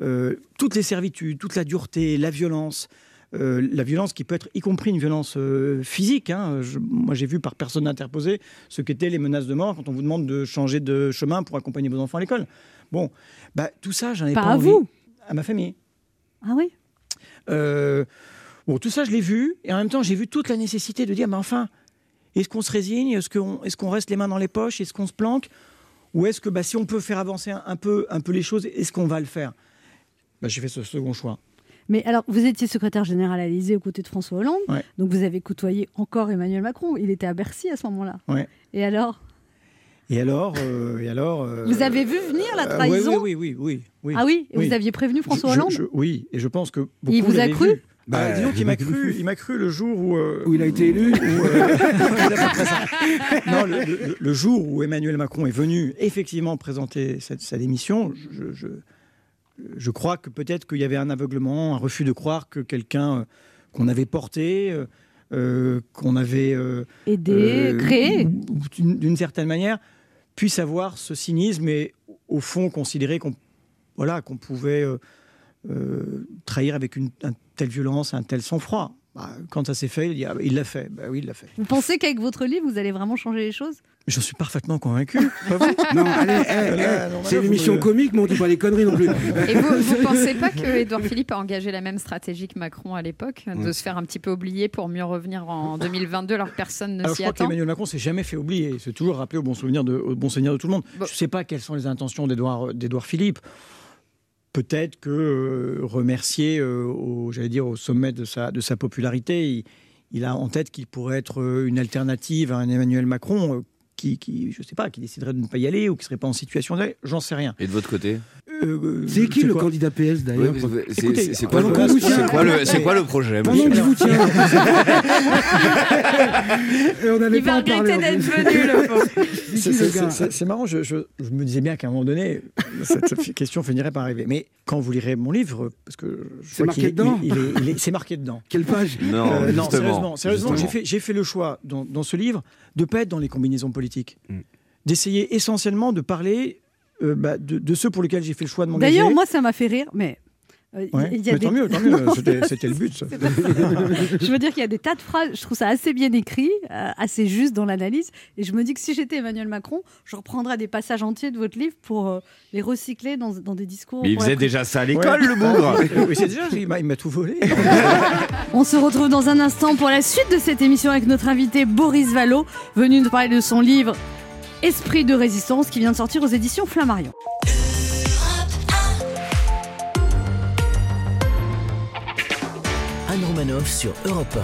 euh, toutes les servitudes, toute la dureté, la violence. euh, la violence qui peut être y compris une violence euh, physique. hein. Je- moi, j'ai vu par personne interposée ce qu'étaient les menaces de mort quand on vous demande de changer de chemin pour accompagner vos enfants à l'école. Bon, bah, tout ça, j'en ai Pas pas, à envie. vous. À ma famille. Ah oui? Euh, bon, tout ça, je l'ai vu, et en même temps, j'ai vu toute la nécessité de dire, mais enfin, est-ce qu'on se résigne Est-ce qu'on est reste les mains dans les poches Est-ce qu'on se planque Ou est-ce que bah, si on peut faire avancer un, un peu, un peu les choses, est-ce qu'on va le faire? Bah, J'ai fait ce second choix. Mais alors, vous étiez secrétaire général à l'Élysée aux côtés de François Hollande. Ouais. Donc, vous avez côtoyé encore Emmanuel Macron. Il était à Bercy à ce moment-là. Ouais. Et alors? Et alors, euh, et alors euh, Vous avez vu venir la euh, trahison oui, oui, oui, oui, oui. Ah oui. Vous aviez prévenu François Hollande je- Oui, et je pense que beaucoup Il vous a cru vu. Bah, Bah, disons qu'il m'a cru, il m'a cru le jour où, euh, Où il a été élu. où, euh. Non, le, le- le jour où Emmanuel Macron est venu effectivement présenter sa, sa démission, je, je, je crois que peut-être qu'il y avait un aveuglement, un refus de croire que quelqu'un euh, qu'on avait porté, qu'on avait euh, Aidé, créé. d'une certaine manière, puisse avoir ce cynisme et au fond considérer qu'on voilà, qu'on pouvait euh, euh, trahir avec une, une telle violence, un tel sang-froid. Bah, quand ça s'est fait, il l'a fait. Bah oui, il l'a fait. Vous pensez qu'avec votre livre, vous allez vraiment changer les choses? Je suis parfaitement convaincu. Pas vous? Non, allez, eh, eh, c'est une vous émission me- comique, mais on dit pas les conneries non plus. Et vous, vous pensez pas que Édouard Philippe a engagé la même stratégie que Macron à l'époque, de se faire un petit peu oublier pour mieux revenir en 2022 alors que personne ne Alors, je s'y crois attend? qu'Emmanuel Macron s'est jamais fait oublier. Il s'est toujours rappelé au bon souvenir de, au bon souvenir de tout le monde. Bon. Je ne sais pas quelles sont les intentions d'Édouard d'Édouard Philippe. Peut-être que euh, remercier euh, au, j'allais dire, au sommet de sa, de sa popularité, il, a en tête qu'il pourrait être euh, une alternative à un Emmanuel Macron qui, je sais pas, qui déciderait de ne pas y aller ou qui serait pas en situation d'aller. J'en sais rien. Et de votre côté? Euh, C'est qui le candidat PS d'ailleurs c'est- quoi, le- qu'on vous c'est tient- quoi le- c'est quoi le projet Pendant monsieur que je vous tiens. Et on Il va pas regretter d'être venu, le pauvre. C'est marrant, je, je- je me disais bien qu'à un moment donné, cette, question finirait par arriver. Mais quand vous lirez mon livre, parce que je C'est marqué est- dedans il est- il est- c'est marqué dedans. Quelle page Non, Euh, non, sérieusement, sérieusement, j'ai fait, le choix dans, dans ce livre de pas être dans les combinaisons politiques, Mm. d'essayer essentiellement de parler euh, bah, de, de ceux pour lesquels j'ai fait le choix de m'engager. D'ailleurs, moi, ça m'a fait rire, mais. euh, il- Ouais. il y a Mais des- tant mieux, tant mieux, c'était- le but. ça. je veux dire qu'il y a des tas de phrases, je trouve ça assez bien écrit, euh, assez juste dans l'analyse. Et je me dis que si j'étais Emmanuel Macron, je reprendrais des passages entiers de votre livre pour euh, les recycler dans, dans des discours. Mais il faisait déjà ça à l'école, Ouais. le bougre Oui, c'est déjà, il m'a il m'a tout volé. On se retrouve dans un instant pour la suite de cette émission avec notre invité Boris Vallot, venu nous parler de son livre Esprit de résistance qui vient de sortir aux éditions Flammarion. Anne Romanoff sur Europe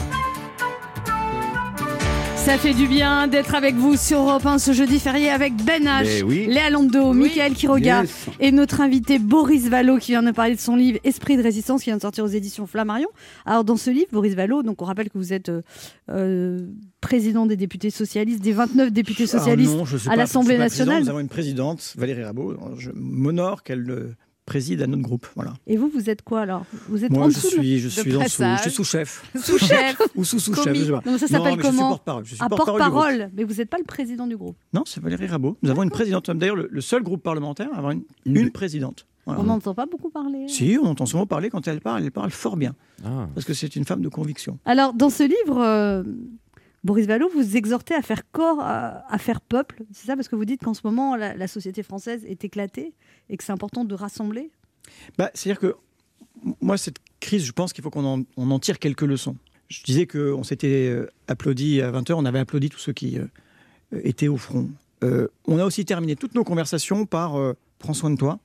Ça fait du bien d'être avec vous sur Europe 1 ce jeudi férié avec Ben H, oui. Léa Lando, Oui. Michael Quiroga Yes. et notre invité Boris Vallot qui vient de parler de son livre Esprit de résistance qui vient de sortir aux éditions Flammarion. Alors dans ce livre, Boris Vallot, donc on rappelle que vous êtes euh, euh, président des députés socialistes, des 29 députés socialistes. Ah non, je suis à l'Assemblée nationale. Nous avons une présidente, Valérie Rabault. Je m'honore qu'elle euh, préside à notre groupe. Voilà. Et vous, vous êtes quoi alors? Vous êtes en Moi, je suis, je de suis pressage. Je suis sous-chef. Sous-chef. Ou sous-sous-chef, Commis. je sais pas. Non, mais ça s'appelle mais je suis comment porte-parole. Je suis Ah, porte-parole mais vous n'êtes pas le président du groupe. Non, c'est Valérie Rabault. Nous avons une présidente. D'ailleurs, le, le seul groupe parlementaire à avoir une, une présidente. Voilà. On n'entend pas beaucoup parler. Si, on entend souvent parler quand elle parle. Elle parle fort bien. Ah. Parce que c'est une femme de conviction. Alors, dans ce livre, euh, Boris Vallot, vous exhortez à faire corps, à, faire peuple. C'est ça parce que vous dites qu'en ce moment, la, société française est éclatée et que c'est important de rassembler? Bah, C'est-à-dire que moi, cette crise, je pense qu'il faut qu'on en, tire quelques leçons. Je disais qu'on s'était euh, applaudi à 20h, on avait applaudi tous ceux qui euh, étaient au front. Euh, on a aussi terminé toutes nos conversations par prends soin de toi,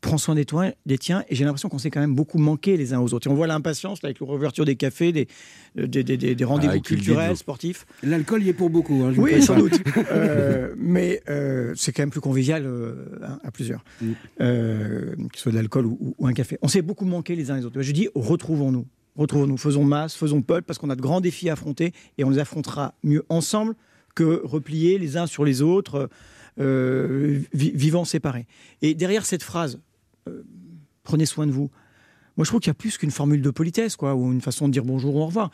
prends soin des, toi, des tiens, et j'ai l'impression qu'on s'est quand même beaucoup manqué les uns aux autres. Et on voit l'impatience avec l'ouverture des cafés, des, euh, des, des- des- des rendez-vous culturels, sportifs. L'alcool y est pour beaucoup. hein, je vous Oui, sans pas. doute. Euh, mais euh, c'est quand même plus convivial euh, hein, à plusieurs, Mm. Euh, que ce soit de l'alcool ou, ou- ou un café. On s'est beaucoup manqué les uns les autres. Je dis, retrouvons-nous. Retrouvons-nous, faisons masse, faisons peuple, parce qu'on a de grands défis à affronter et on les affrontera mieux ensemble que repliés les uns sur les autres, euh, vi- vivant séparés. Et derrière cette phrase, euh, prenez soin de vous, moi je trouve qu'il y a plus qu'une formule de politesse, quoi, ou une façon de dire bonjour ou au revoir.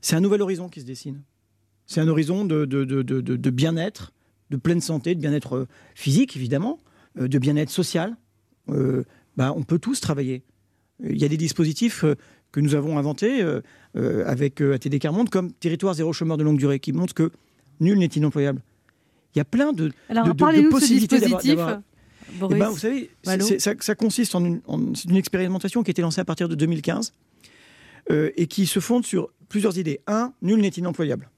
C'est un nouvel horizon qui se dessine. C'est un horizon de, de, de, de- de- de bien-être, de pleine santé, de bien-être euh, physique, évidemment, euh, de bien-être social. Euh, bah, on peut tous travailler. Il y a des dispositifs que nous avons inventés avec ATD Carmonde, comme Territoire zéro chômeur de longue durée, qui montrent que nul n'est inemployable. Il y a plein de, Alors, de- de- de possibilités d'avoir- eh ben, vous savez, ça, ça consiste en une, en- c'est une expérimentation qui a été lancée à partir de 2015 euh, et qui se fonde sur plusieurs idées. Un, nul n'est inemployable.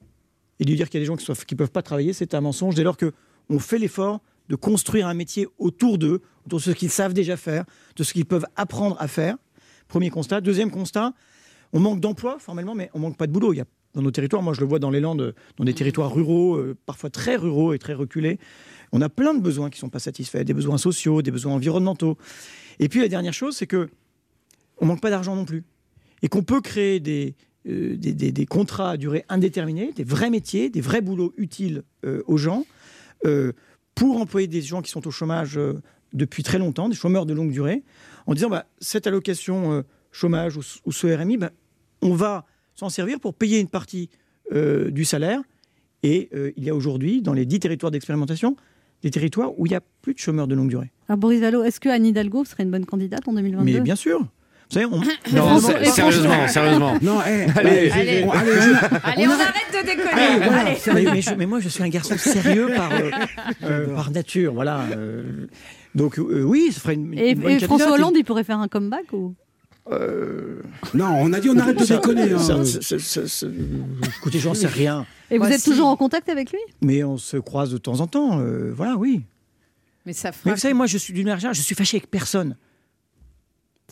Et de dire qu'il y a des gens qui ne peuvent pas travailler, c'est un mensonge dès lors qu'on fait l'effort de construire un métier autour d'eux, autour de ce qu'ils savent déjà faire, de ce qu'ils peuvent apprendre à faire. Premier constat. Deuxième constat, on manque d'emplois formellement, mais on manque pas de boulot. Il y a, dans nos territoires, moi je le vois dans les Landes, dans des territoires ruraux, euh, parfois très ruraux et très reculés, on a plein de besoins qui ne sont pas satisfaits, des besoins sociaux, des besoins environnementaux. Et puis la dernière chose, c'est que on manque pas d'argent non plus. Et qu'on peut créer des, euh, contrats à durée indéterminée, des vrais métiers, des vrais boulots utiles euh, aux gens, euh, pour employer des gens qui sont au chômage depuis très longtemps, des chômeurs de longue durée, en disant bah, cette allocation chômage ou, ce RMI, bah, on va s'en servir pour payer une partie du salaire. Et il y a aujourd'hui, dans les 10 territoires d'expérimentation, des territoires où il n'y a plus de chômeurs de longue durée. Alors Boris Vallot, est-ce que Anne Hidalgo serait une bonne candidate en 2022 Mais bien sûr. Vous savez, on... Non, sé- sérieusement, sérieusement. Non, eh, Allez, Allez. on- allez, on- Allez, on arrête de déconner. voilà, Allez. ça- mais, mais je- mais moi, je suis un garçon sérieux par, euh, euh, par nature. Voilà. euh. donc, euh, oui, ça ferait une, une Et, bonne et François. Hollande, il pourrait faire un comeback ou Euh, Non, on a dit on arrête de déconner. hein. ça- ça- ça- ça- ça- écoutez, j'en sais rien. Et vous êtes si. toujours en contact avec lui? Mais on se croise de temps en temps. euh, voilà, oui. Mais ça Mais vous savez, moi, je suis d'une manière je suis fâché avec personne.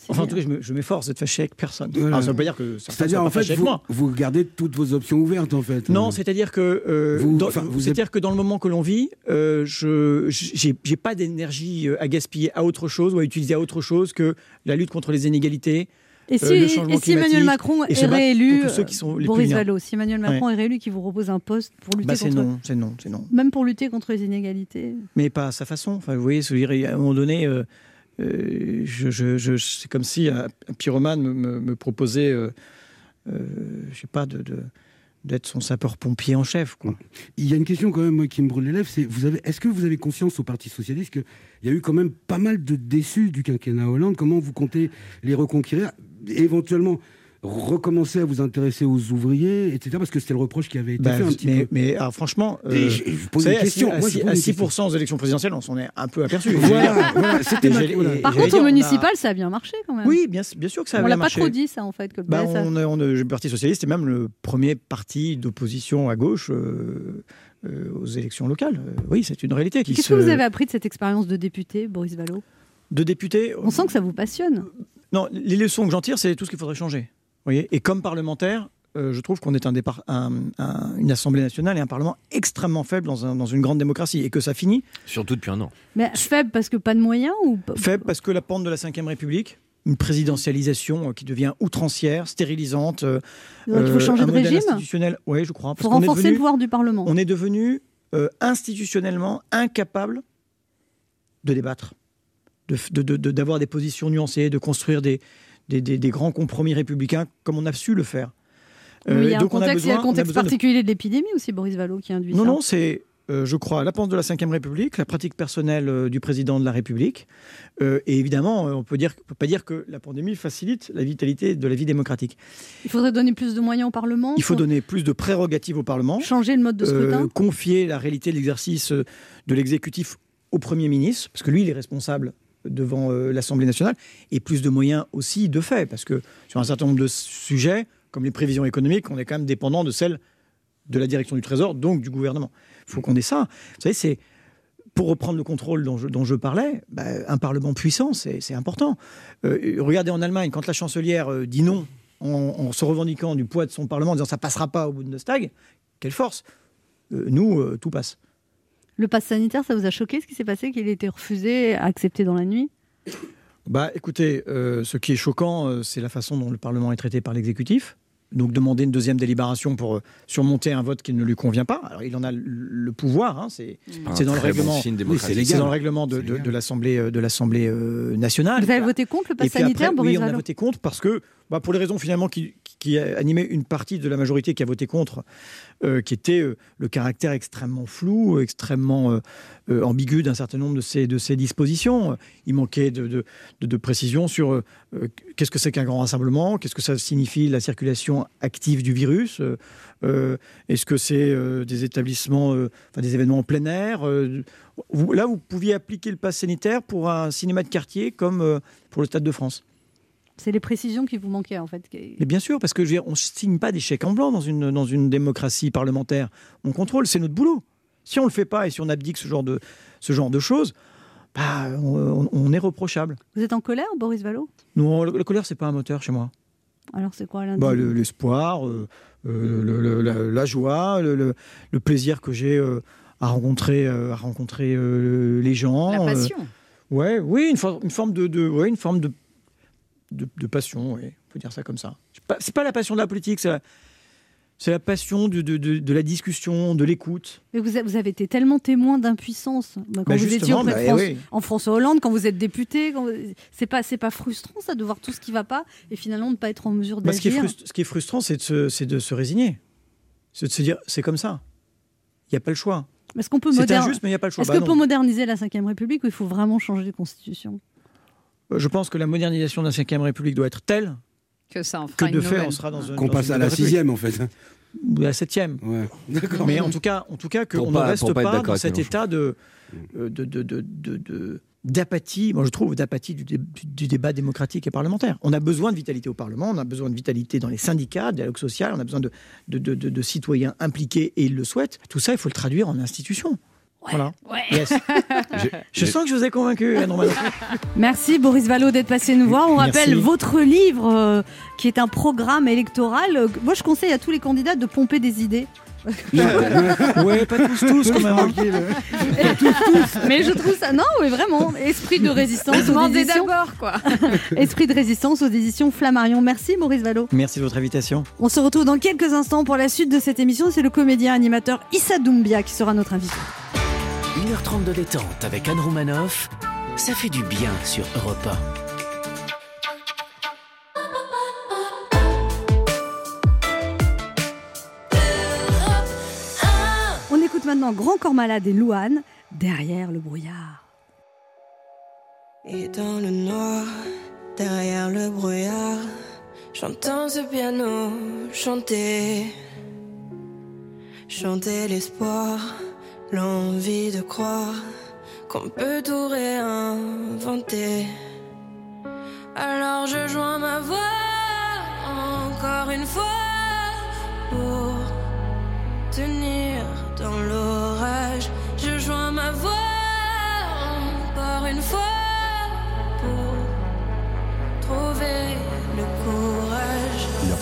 Enfin, en tout cas, je me- je m'efforce d'être fâché avec personne. Voilà. Alors, ça ne veut pas dire que ça C'est-à-dire, en fait, vous, moi. vous gardez toutes vos options ouvertes, en fait. Non, c'est-à-dire que euh, Vous- dans, vous c'est-à-dire que dans le moment que l'on vit, euh, je j'ai j'ai pas d'énergie euh, à gaspiller à autre chose ou à utiliser à autre chose que la lutte contre les inégalités. Et si, euh, le et changement si Emmanuel Macron et est réélu, pour tous ceux qui sont les plus Boris. Vallot, si Emmanuel Macron est réélu, qui vous propose un poste pour lutter Bah, contre, non, c'est non, c'est non. même pour lutter contre les inégalités. Mais pas à sa façon. Enfin, vous voyez, à un moment donné, euh, euh, je, je- je- c'est comme si un, pyromane me, me- me proposait, euh, euh, je sais pas, de, de- d'être son sapeur-pompier en chef. Quoi. Il y a une question quand même moi, qui me brûle les lèvres, c'est vous avez, est-ce que vous avez conscience au Parti socialiste qu'il y a eu quand même pas mal de déçus du quinquennat Hollande? Comment vous comptez les reconquérir? Éventuellement recommencer à vous intéresser aux ouvriers, etc. Parce que c'était le reproche qui avait été Bah, fait un petit mais, peu. mais alors, franchement, euh, je, pose savez, une à question. Moi, à je six- pose à une 6% aux élections présidentielles, on s'en est un peu aperçu. Voilà, voilà, c'était Et ma- j'ai- voilà. et- Par contre, dire, au on a- municipal, ça a bien marché quand même. Oui, bien, bien sûr que ça a on bien l'a pas marché. trop dit ça en fait que le Bah, a- on, on le Parti socialiste est même le premier parti d'opposition à gauche euh, euh, aux élections locales. Euh, oui, c'est une réalité. qui Qu'est-ce se- que vous avez appris de cette expérience de député, Boris Vallot? De député, On sent que ça vous passionne. Non, les leçons que j'en tire, c'est tout ce qu'il faudrait changer. Vous voyez et comme parlementaire, euh, je trouve qu'on est un départ, un- un- une Assemblée nationale et un Parlement extrêmement faible dans, un- dans une grande démocratie. Et que ça finit Surtout depuis un an. Mais faible parce que pas de moyens ou faible parce que la pente de la Ve République, une présidentialisation euh, qui devient outrancière, stérilisante. euh, Donc, il faut euh, changer un de régime institutionnel. Oui, je crois. Il parce faut qu'on est renforcer devenu- le pouvoir du Parlement. On est devenu euh, institutionnellement incapable de débattre, de f- de- de- de- d'avoir des positions nuancées, de construire des, des, des- des grands compromis républicains comme on a su le faire. Oui, il y a un donc contexte, il y a le besoin- on contexte particulier de l'épidémie aussi, Boris Vallot, qui induit Non, ça. non, c'est, euh, je crois, la pente de la Ve République, la pratique personnelle euh, du président de la République. Euh, et évidemment, euh, on peut dire, peut pas dire que la pandémie facilite la vitalité de la vie démocratique. Il faudrait donner plus de moyens au Parlement. Il faut pour donner plus de prérogatives au Parlement. changer le mode de euh, scrutin? confier la réalité de l'exercice euh, de l'exécutif au Premier ministre, parce que lui, il est responsable devant euh, l'Assemblée nationale, et plus de moyens aussi de fait, parce que sur un certain nombre de sujets, comme les prévisions économiques, on est quand même dépendant de celles de la direction du Trésor, donc du gouvernement. Il faut qu'on ait ça. Vous savez, c'est pour reprendre le contrôle dont je, dont je parlais, bah, un Parlement puissant, c'est important. Euh, regardez en Allemagne, quand la chancelière euh, dit non en, se revendiquant du poids de son Parlement, en disant ça passera pas au Bundestag, quelle force Nous, tout passe. Le pass sanitaire, ça vous a choqué ce qui s'est passé, qu'il ait été refusé, accepté dans la nuit? Bah, écoutez, euh, ce qui est choquant, euh, c'est la façon dont le Parlement est traité par l'exécutif. Donc demander une deuxième délibération pour euh, surmonter un vote qui ne lui convient pas. Alors il en a le, le pouvoir, hein, c'est dans le règlement, signe Oui, démocratique. c'est c'est légal. dans le règlement de, l'Assemblée de l'Assemblée nationale. Vous avez voté contre le pass puis sanitaire, après, Boris oui, on a voté contre parce que, bah, pour les raisons finalement qui, animaient une partie de la majorité qui a voté contre, euh, qui était euh, le caractère extrêmement flou, extrêmement euh, ambigu d'un certain nombre de ces, dispositions. Il manquait de, de, précision sur qu'est-ce que c'est qu'un grand rassemblement, qu'est-ce que ça signifie la circulation active du virus, est-ce que c'est des établissements, des événements en plein air. là, vous pouviez appliquer le pass sanitaire pour un cinéma de quartier comme pour le Stade de France. C'est les précisions qui vous manquaient en fait. Mais bien sûr, parce que je veux dire, on ne signe pas des chèques en blanc dans une, dans une démocratie parlementaire. On contrôle, c'est notre boulot. Si on ne le fait pas et si on abdique ce genre de, ce genre de choses, bah, on, est reprochable. Vous êtes en colère, Boris Vallot? Non, la, colère, c'est pas un moteur chez moi. Alors c'est quoi Bah, le- L'espoir, euh, euh, le- le- la, la joie, le, le- le plaisir que j'ai euh, à rencontrer, euh, à rencontrer euh, les gens. La euh, passion. ouais, oui, une, for- une forme de, de- ouais, une forme de, de, de passion, ouais, on peut dire ça comme ça. C'est pas, pas la passion de la politique, c'est la, C'est la passion de, de- de- de la discussion, de l'écoute. Mais vous, avez été tellement témoin d'impuissance bah, quand Bah, vous étiez de bah, France- oui. en François Hollande, quand vous êtes député. vous- C'est pas, c'est pas frustrant ça de voir tout ce qui va pas et finalement de ne pas être en mesure Bah, ce, qui est d'agir. ce qui est frustrant, c'est de, se- c'est de se résigner. C'est de se dire, c'est comme ça. Il n'y a pas le choix. Est-ce qu'on peut. Est-ce non. moderniser la Ve République, il faut vraiment changer de constitution? Je pense que la modernisation de la Ve République doit être telle Que ça en fera que de fait, nouvelle. on sera dans une. Qu'on passe une à la sixième, en fait. hein. Ou à la septième. Ouais. Mais en tout cas, en tout cas, qu'on ne reste pas dans cet état de euh, de- de- de- de- de- d'apathie, moi je trouve, d'apathie du, dé- du- du débat démocratique et parlementaire. On a besoin de vitalité au Parlement, on a besoin de vitalité dans les syndicats, de dialogue social, on a besoin de, de, de- de- de citoyens impliqués et ils le souhaitent. Tout ça, il faut le traduire en institution. Voilà. Yes. Je sens que je vous ai convaincu, Romano. Merci Boris Vallot d'être passé nous voir. On Merci. rappelle votre livre euh, qui est un programme électoral. Euh, Moi je conseille à tous les candidats de pomper des idées. ouais, pas tous, tous quand même. hein. mais je trouve ça non, mais vraiment esprit de résistance Demandez d'abord, quoi. Esprit de résistance aux éditions Flammarion. Merci Maurice Vallot. Merci de votre invitation. On se retrouve dans quelques instants pour la suite de cette émission. C'est le comédien animateur Issa Doumbia qui sera notre invité. 1h30 de détente avec Anne Romanoff, ça fait du bien sur Europe On écoute maintenant Grand Corps Malade et Louane derrière le brouillard. Et dans le noir, derrière le brouillard, j'entends ce piano chanter. Chanter l'espoir, l'envie de croire qu'on peut tout réinventer. Alors je joins ma voix encore une fois pour tenir dans l'orage. Je joins ma voix encore une fois pour trouver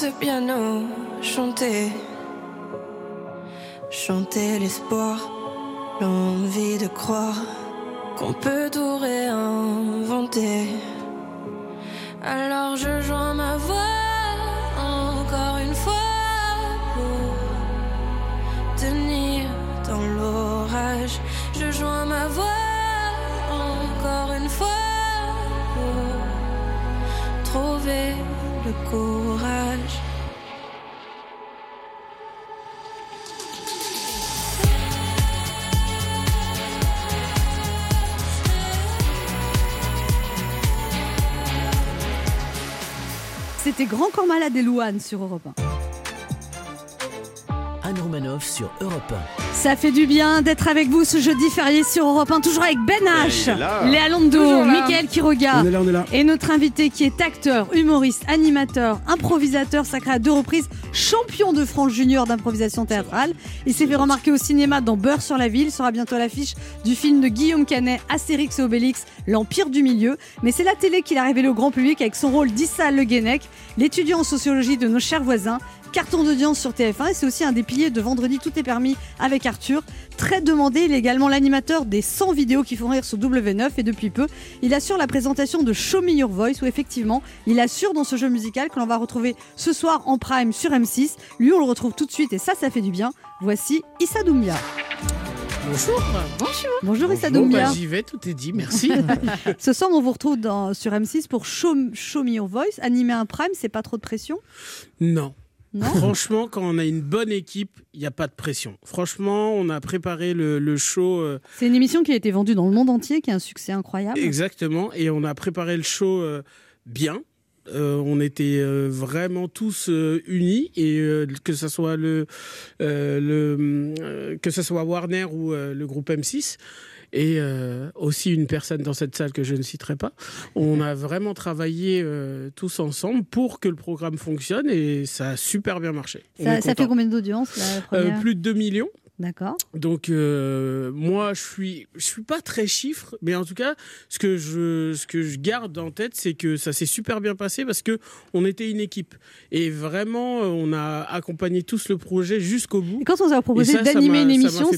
ce piano chanter. Chanter l'espoir, l'envie de croire qu'on peut tout réinventer. Alors je joins ma voix encore une fois C'était Grand Corps Malade et Louane sur Europe 1. Anne Romanoff sur Europe 1. Ça fait du bien d'être avec vous ce jeudi férié sur Europe 1, toujours avec Ben H. Léa Londo. Mickaël Quiroga On est là, on est là. et notre invité qui est acteur, humoriste, animateur, improvisateur, sacré à deux reprises, champion de France junior d'improvisation théâtrale. Il s'est fait remarquer au cinéma dans Beurre sur la ville, sera bientôt à l'affiche du film de Guillaume Canet, Astérix et Obélix, L'Empire du Milieu. Mais c'est la télé qui l'a révélé au grand public avec son rôle d'Issa Le Guenec, l'étudiant en sociologie de nos chers voisins. Carton d'audience sur TF1 et c'est aussi un des piliers de Vendredi Tout est permis avec Arthur. Très demandé, il est également l'animateur des 100 vidéos qui font rire sur W9 et depuis peu, il assure la présentation de Show Me Your Voice où effectivement, il assure dans ce jeu musical que l'on va retrouver ce soir en prime sur M6. Lui, on le retrouve tout de suite et ça, ça fait du bien. Voici Issa Doumbia. Bonjour. Bonjour. Bonjour Issa Doumbia. bah, J'y vais, tout est dit, merci. Ce soir, on vous retrouve dans- sur M6 pour Show, Show Me Your Voice. Animer un prime, c'est pas trop de pression? Non. Non Franchement, quand on a une bonne équipe, il n'y a pas de pression. Franchement, on a préparé le, le show euh, C'est une émission qui a été vendue dans le monde entier, qui a un succès incroyable. exactement et on a préparé le show euh, bien. Euh, on était euh, vraiment tous euh, unis et euh, que ce soit le, euh, le euh, que ce soit Warner ou euh, le groupe M6 et euh, aussi une personne dans cette salle que je ne citerai pas. On a vraiment travaillé euh, tous ensemble pour que le programme fonctionne et ça a super bien marché. Ça, fait combien d'audience Euh, Plus de 2 millions. D'accord. Donc euh, moi je suis je suis pas très chiffre mais en tout cas ce que je ce que je garde en tête c'est que ça s'est super bien passé parce que on était une équipe et vraiment euh, on a accompagné tous le projet jusqu'au bout. Et quand on vous a proposé d'animer une émission,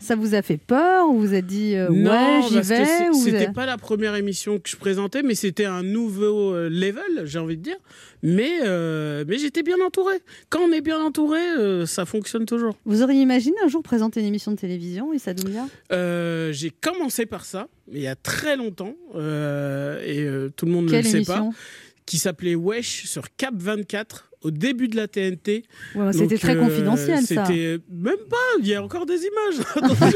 ça, vous a fait peur ou vous a dit euh, non, ouais j'y vais c'était avez- pas la première émission que je présentais, mais c'était un nouveau euh, level, j'ai envie de dire. Mais, euh, mais j'étais bien entouré. Quand on est bien entouré, euh, ça fonctionne toujours. Vous auriez imaginé un jour présenter une émission de télévision, Issa Doumbia? Euh, j'ai commencé par ça, mais il y a très longtemps, euh, et euh, tout le monde Quelle ne le sait émission? pas, qui s'appelait Wesh sur Cap 24 au début de la TNT. Ouais, bah, c'était très confidentiel, ça. C'était même pas, il y a encore des images.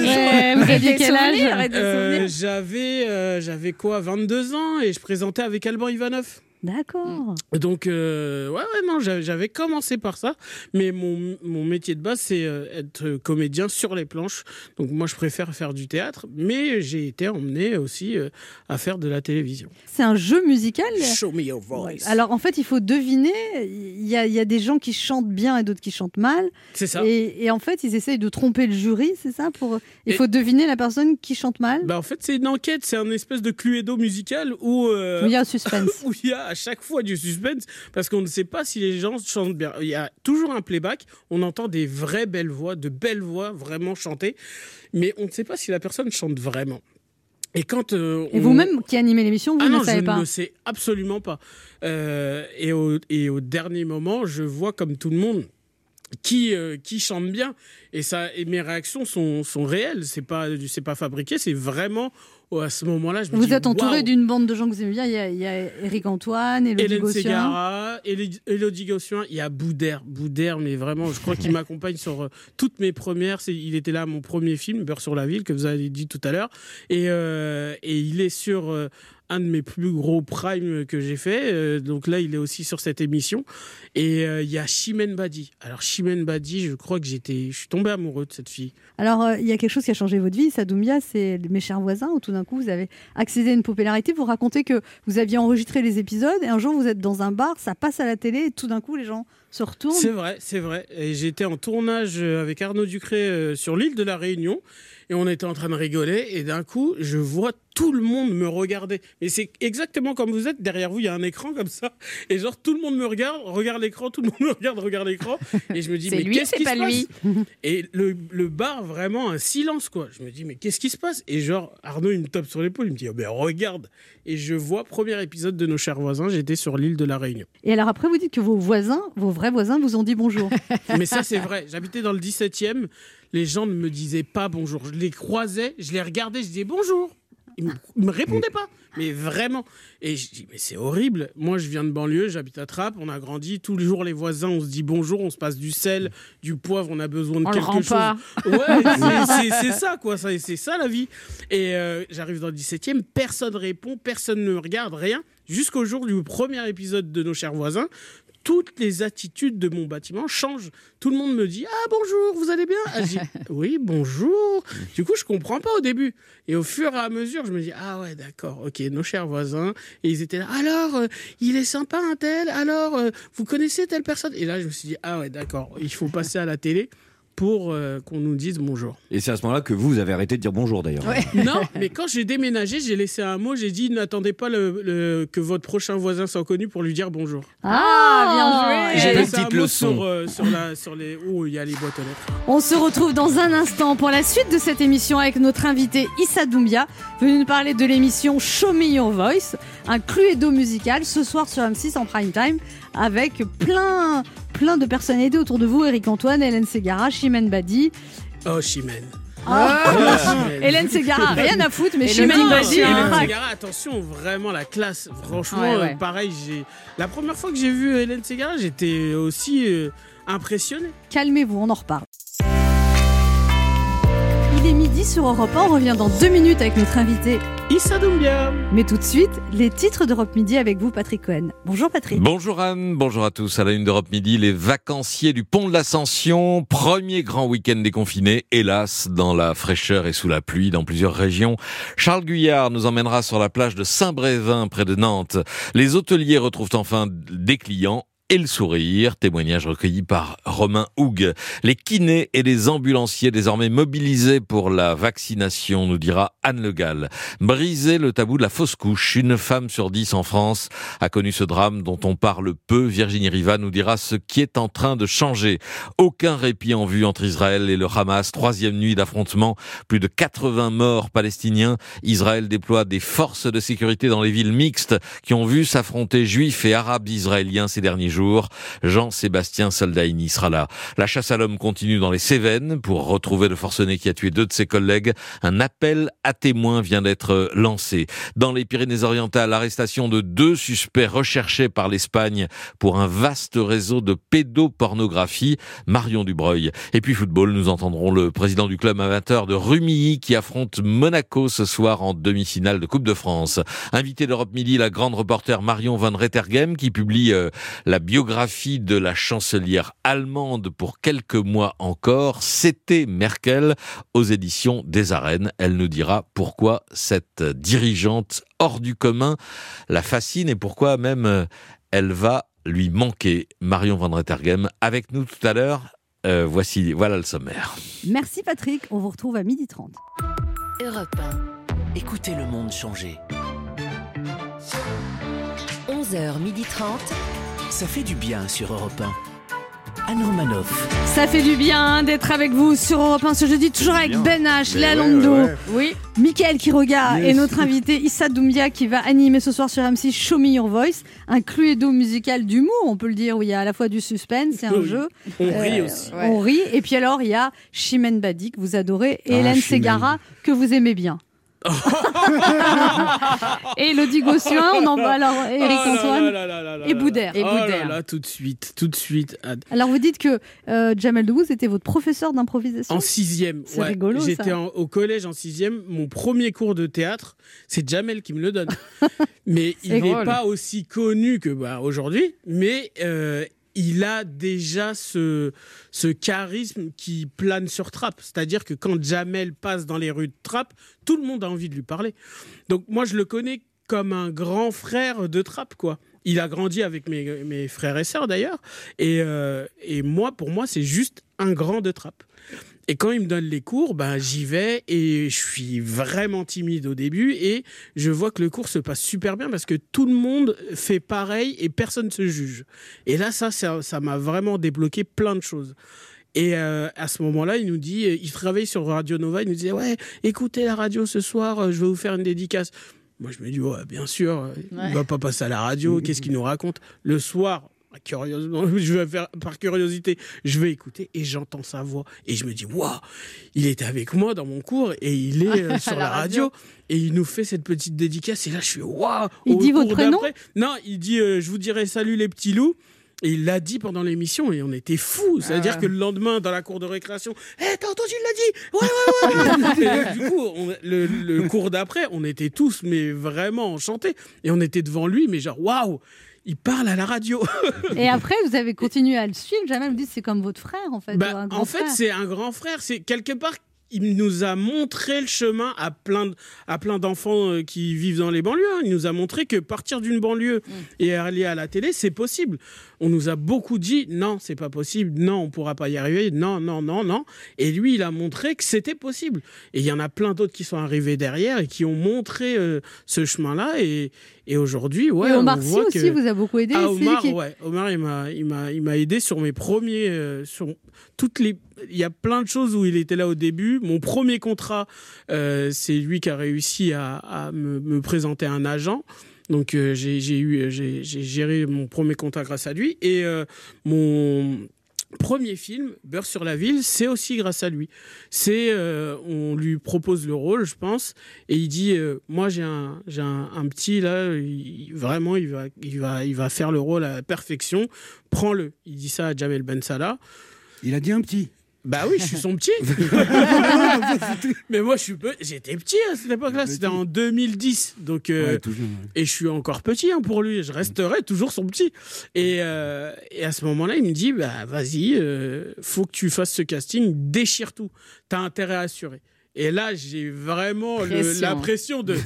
Ouais, vous aviez quel âge? Euh, J'avais euh, j'avais quoi 22 ans et je présentais avec Alban Ivanov. D'accord. Donc, euh, ouais, ouais, non, j'avais commencé par ça, mais mon, mon métier de base, c'est euh, être comédien sur les planches. Donc, moi, je préfère faire du théâtre, mais j'ai été emmené aussi euh, à faire de la télévision. C'est un jeu musical? Show me your voice. Alors en fait, il faut deviner. Il y a, il y a des gens qui chantent bien et d'autres qui chantent mal. C'est ça. Et, et en fait, ils essayent de tromper le jury, c'est ça pour. Il Et- faut deviner la personne qui chante mal? Bah, en fait, c'est une enquête, c'est un espèce de cluedo musical où, euh, Où il y a un suspense. où il y a à chaque fois du suspense parce qu'on ne sait pas si les gens chantent bien. Il y a toujours un playback, on entend des vraies belles voix, de belles voix vraiment chantées, mais on ne sait pas si la personne chante vraiment. Et quand euh, Et vous-même qui animez l'émission, vous ah ne non, savez je pas. ne le sais absolument pas. Euh, et, au, et au dernier moment, je vois comme tout le monde qui euh, qui chante bien. Et ça et mes réactions sont, sont réelles. C'est pas c'est pas fabriqué. C'est vraiment oh, à ce moment-là je me Vous dis, êtes entouré d'une bande de gens que vous aimez bien. Il y a, il y a Eric Antoine, Elodie Hélène Gossuin. Ségara, Élodie Gossuin, il y a Boudère, Boudère, mais vraiment, je crois qu'il m'accompagne sur euh, toutes mes premières. C'est, il était là à mon premier film, Beurre sur la ville, que vous avez dit tout à l'heure, et, euh, et il est sur un de mes plus gros primes que j'ai fait. euh, donc là, il est aussi sur cette émission. Et euh, il y a Chimène Badi. Alors Chimène Badi, je crois que j'étais, je suis tombé amoureux de cette fille. Alors, euh, il y a quelque chose qui a changé votre vie, Sadoumbia, c'est Mes chers voisins, où tout d'un coup, vous avez accédé à une popularité. Vous racontez que vous aviez enregistré les épisodes et un jour, vous êtes dans un bar, ça passe à la télé et tout d'un coup, les gens se retournent. C'est vrai, c'est vrai. Et j'étais en tournage avec Arnaud Ducré sur l'île de la Réunion et on était en train de rigoler et d'un coup, je vois tout le monde me regarder. Et c'est exactement comme vous êtes. Derrière vous, il y a un écran comme ça et genre tout le monde me regarde, regarde l'écran, tout le monde me regarde, regarde l'écran et je me dis mais lui, qu'est-ce qui pas se lui. passe? Et le, le bar vraiment un silence quoi. Je me dis mais qu'est-ce qui se passe? Et genre Arnaud il me tape sur l'épaule, il me dit oh, ben regarde et je vois premier épisode de nos chers voisins. J'étais sur l'île de la Réunion. Et alors après, vous dites que vos voisins, vos vrais voisins, vous ont dit bonjour. Mais ça, c'est vrai. J'habitais dans le 17e. Les gens ne me disaient pas bonjour. Je les croisais, je les regardais, je disais bonjour. Ils me, ils me répondaient pas. Mais vraiment. Et je dis, mais c'est horrible. Moi, je viens de banlieue, j'habite à Trappes, on a grandi. Tous les jours, les voisins, on se dit bonjour, on se passe du sel, du poivre, on a besoin de On le quelque rend chose. pas. Ouais, c'est- ça, quoi. Ça- C'est ça, la vie. Et euh, j'arrive dans le 17e, personne répond, personne ne me regarde, rien. Jusqu'au jour du premier épisode de Nos chers voisins. Toutes les attitudes de mon bâtiment changent. Tout le monde me dit Ah bonjour, vous allez bien? Ah, je dis, Oui, bonjour. Du coup, je comprends pas au début. Et au fur et à mesure, je me dis Ah ouais, d'accord, ok, nos chers voisins. Et ils étaient là Alors, euh, il est sympa un tel? Alors, euh, vous connaissez telle personne? Et là, je me suis dit Ah ouais, d'accord, il faut passer à la télé pour euh, qu'on nous dise bonjour. Et c'est à ce moment-là que vous, vous avez arrêté de dire bonjour d'ailleurs. Non, mais quand j'ai déménagé, j'ai laissé un mot, j'ai dit n'attendez pas le, le- que votre prochain voisin soit connu pour lui dire bonjour. Ah, bien joué. J'ai laissé Petite un mot leçon. sur, euh, sur, la, sur les où il y a les boîtes aux lettres. On se retrouve dans un instant pour la suite de cette émission avec notre invité Issa Doumbia, venu nous parler de l'émission Show Me Your Voice, un cluedo musical ce soir sur M6 en prime time avec plein, plein de personnalités autour de vous Eric Antoine, Hélène Ségara, Chimène Badi. Oh, Chimène. Chimène. Hélène Ségara, rien à foutre, mais Chimène Badi, Hélène. Ségara, attention, vraiment la classe. Franchement, Ouais, euh, ouais. pareil, j'ai la première fois que j'ai vu Hélène Ségara, j'étais aussi euh, impressionné. Calmez-vous, on en reparle. Il est midi sur Europe 1, on revient dans deux minutes avec notre invité. Issa Doumbia. Mais tout de suite, les titres d'Europe Midi avec vous, Patrick Cohen. Bonjour Patrick. Bonjour Anne, bonjour à tous. À la une d'Europe Midi, les vacanciers du pont de l'Ascension, premier grand week-end déconfiné, hélas, dans la fraîcheur et sous la pluie dans plusieurs régions. Charles Guyard nous emmènera sur la plage de Saint-Brévin, près de Nantes. Les hôteliers retrouvent enfin des clients et le sourire, témoignage recueilli par Romain Houg. Les kinés et les ambulanciers désormais mobilisés pour la vaccination, nous dira Anne Le Gall. Briser le tabou de la fausse couche. Une femme sur dix en France a connu ce drame dont on parle peu. Virginie Riva nous dira ce qui est en train de changer. Aucun répit en vue entre Israël et le Hamas. Troisième nuit d'affrontement. Plus de 80 morts palestiniens. Israël déploie des forces de sécurité dans les villes mixtes qui ont vu s'affronter juifs et arabes israéliens ces derniers jours. Jean-Sébastien Soldaini sera là. La chasse à l'homme continue dans les Cévennes pour retrouver le forcené qui a tué deux de ses collègues. Un appel à témoins vient d'être lancé. Dans les Pyrénées-Orientales, l'arrestation de deux suspects recherchés par l'Espagne pour un vaste réseau de pédopornographie. Marion Dubreuil. Et puis football, nous entendrons le président du club amateur de Rumilly qui affronte Monaco ce soir en demi-finale de Coupe de France. Invité d'Europe Midi, la grande reporter Marion Van Rettergem qui publie euh, la biographie de la chancelière allemande pour quelques mois encore. C'était Merkel aux éditions des Arènes. Elle nous dira pourquoi cette dirigeante hors du commun la fascine et pourquoi même euh, elle va lui manquer. Marion Van Rettergem avec nous tout à l'heure. Euh, voici, voilà le sommaire. Merci Patrick, on vous retrouve à 12h30. Europe 1. Écoutez le monde changer. 11h30. Ça fait du bien sur Europe 1. Anne Romanoff. Ça fait du bien d'être avec vous sur Europe 1 ce jeudi, toujours avec Ben H, Mais Léa ouais, Lando, ouais, ouais. oui, Mickaël Quiroga Yes. et notre invité Issa Doumbia qui va animer ce soir sur M6 Show Me Your Voice, un cluedo musical d'humour, on peut le dire, où il y a à la fois du suspense, c'est un Oui. jeu. On rit aussi. On rit. Et puis alors, il y a Chimène Badi que vous adorez et Ah, Hélène Chimène. Ségara que vous aimez bien. Et Elodie Gossuin, on en va alors Eric Oh là Antoine là là là là là et. Boudère. Oh là là, tout de suite, tout de suite. Alors vous dites que euh, Jamel Debbouze était votre professeur d'improvisation En sixième. C'est ouais. rigolo, ça. J'étais au collège en sixième. Mon premier cours de théâtre, c'est Jamel qui me le donne. mais il n'est pas aussi connu que bah, aujourd'hui. Mais euh, il a déjà ce, charisme qui plane sur Trappes. C'est-à-dire que quand Jamel passe dans les rues de Trappes, tout le monde a envie de lui parler. Donc moi, je le connais comme un grand frère de Trappes, quoi. Il a grandi avec mes, frères et sœurs d'ailleurs. Et, euh, et moi, pour moi, c'est juste un grand de Trappes. Et quand il me donne les cours, ben, j'y vais et je suis vraiment timide au début et je vois que le cours se passe super bien parce que tout le monde fait pareil et personne ne se juge. Et là, ça, ça ça m'a vraiment débloqué plein de choses. Et euh, à ce moment-là, il nous dit, il travaille sur Radio Nova, il nous disait, ouais, écoutez la radio ce soir, euh, je vais vous faire une dédicace. Moi, je me dis, ouais, bien sûr, euh, Ouais. il va pas passer à la radio, qu'est-ce qu'il nous raconte? Le soir, curieusement, je vais faire par curiosité, je vais écouter et j'entends sa voix et je me dis waouh, il était avec moi dans mon cours et il est euh, sur la, La radio. radio. et il nous fait cette petite dédicace et là je suis waouh. Il dit votre prénom Non, il dit euh, je vous dirai salut les petits loups. Et il l'a dit pendant l'émission et on était fous. C'est-à-dire Ah. que le lendemain, dans la cour de récréation, hé, t'as entendu, il l'a dit Ouais, ouais, ouais Et Du coup, on- le, le cours d'après, on était tous, mais vraiment enchantés. Et on était devant lui, mais genre, waouh il parle à la radio. Et après, vous avez continué à le suivre. Jamel vous dit c'est comme votre frère, en fait. Bah, en fait, c'est un grand frère. C'est quelque part, il nous a montré le chemin à plein, de- à plein d'enfants euh, qui vivent dans les banlieues. hein. Il nous a montré que partir d'une banlieue Mm. et aller à la télé, c'est possible. On nous a beaucoup dit non, c'est pas possible. Non, on pourra pas y arriver. Non, non, non, non. Et lui, il a montré que c'était possible. Et il y en a plein d'autres qui sont arrivés derrière et qui ont montré euh, ce chemin-là. Et, et aujourd'hui, ouais, Et Omar on Sy voit aussi que... vous a beaucoup aidé. Ah, Omar, qui- ouais. Omar, il m'a, il m'a, il m'a aidé sur mes premiers, euh, sur toutes les. Il y a plein de choses où il était là au début. Mon premier contrat, euh, c'est lui qui a réussi à, à me, me présenter un agent. Donc euh, j'ai, j'ai eu, j'ai, j'ai géré mon premier contrat grâce à lui et mon premier film, Beurre sur la ville, c'est aussi grâce à lui. C'est, euh, on lui propose le rôle, je pense, et il dit, euh, moi j'ai un, j'ai un, petit là, vraiment il va, il va, il va faire le rôle à la perfection. Prends-le. Il dit ça à Jamel Ben Salah. Il a dit un petit. Bah oui, je suis son petit. Mais moi, je suis peu- j'étais petit à cette époque-là. C'était en 2010. Donc, euh, Ouais, toujours, ouais. et je suis encore petit hein, pour lui. Je resterai toujours son petit. Et, euh, et à ce moment-là, il me dit bah, vas-y, euh, faut que tu fasses ce casting, déchire tout. T'as intérêt à assurer. Et là, j'ai vraiment le- Pression. la pression de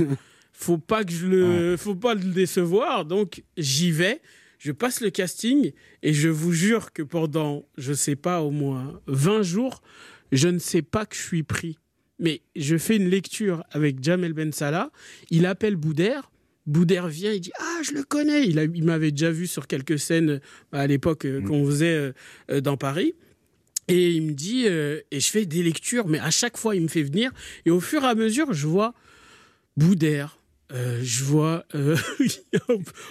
faut pas que je le, faut pas le décevoir. Donc, j'y vais. Je passe le casting et je vous jure que pendant, je sais pas, au moins 20 jours, je ne sais pas que je suis pris. Mais je fais une lecture avec Jamel Ben Salah. Il appelle Boudère. Boudère vient, il dit Ah, je le connais. Il, m'avait déjà vu sur quelques scènes euh, à l'époque euh, qu'on faisait euh, euh, dans Paris. Et il me dit, euh, et je fais des lectures, mais à chaque fois, il me fait venir. Et au fur et à mesure, je vois Boudère. Euh, je vois euh,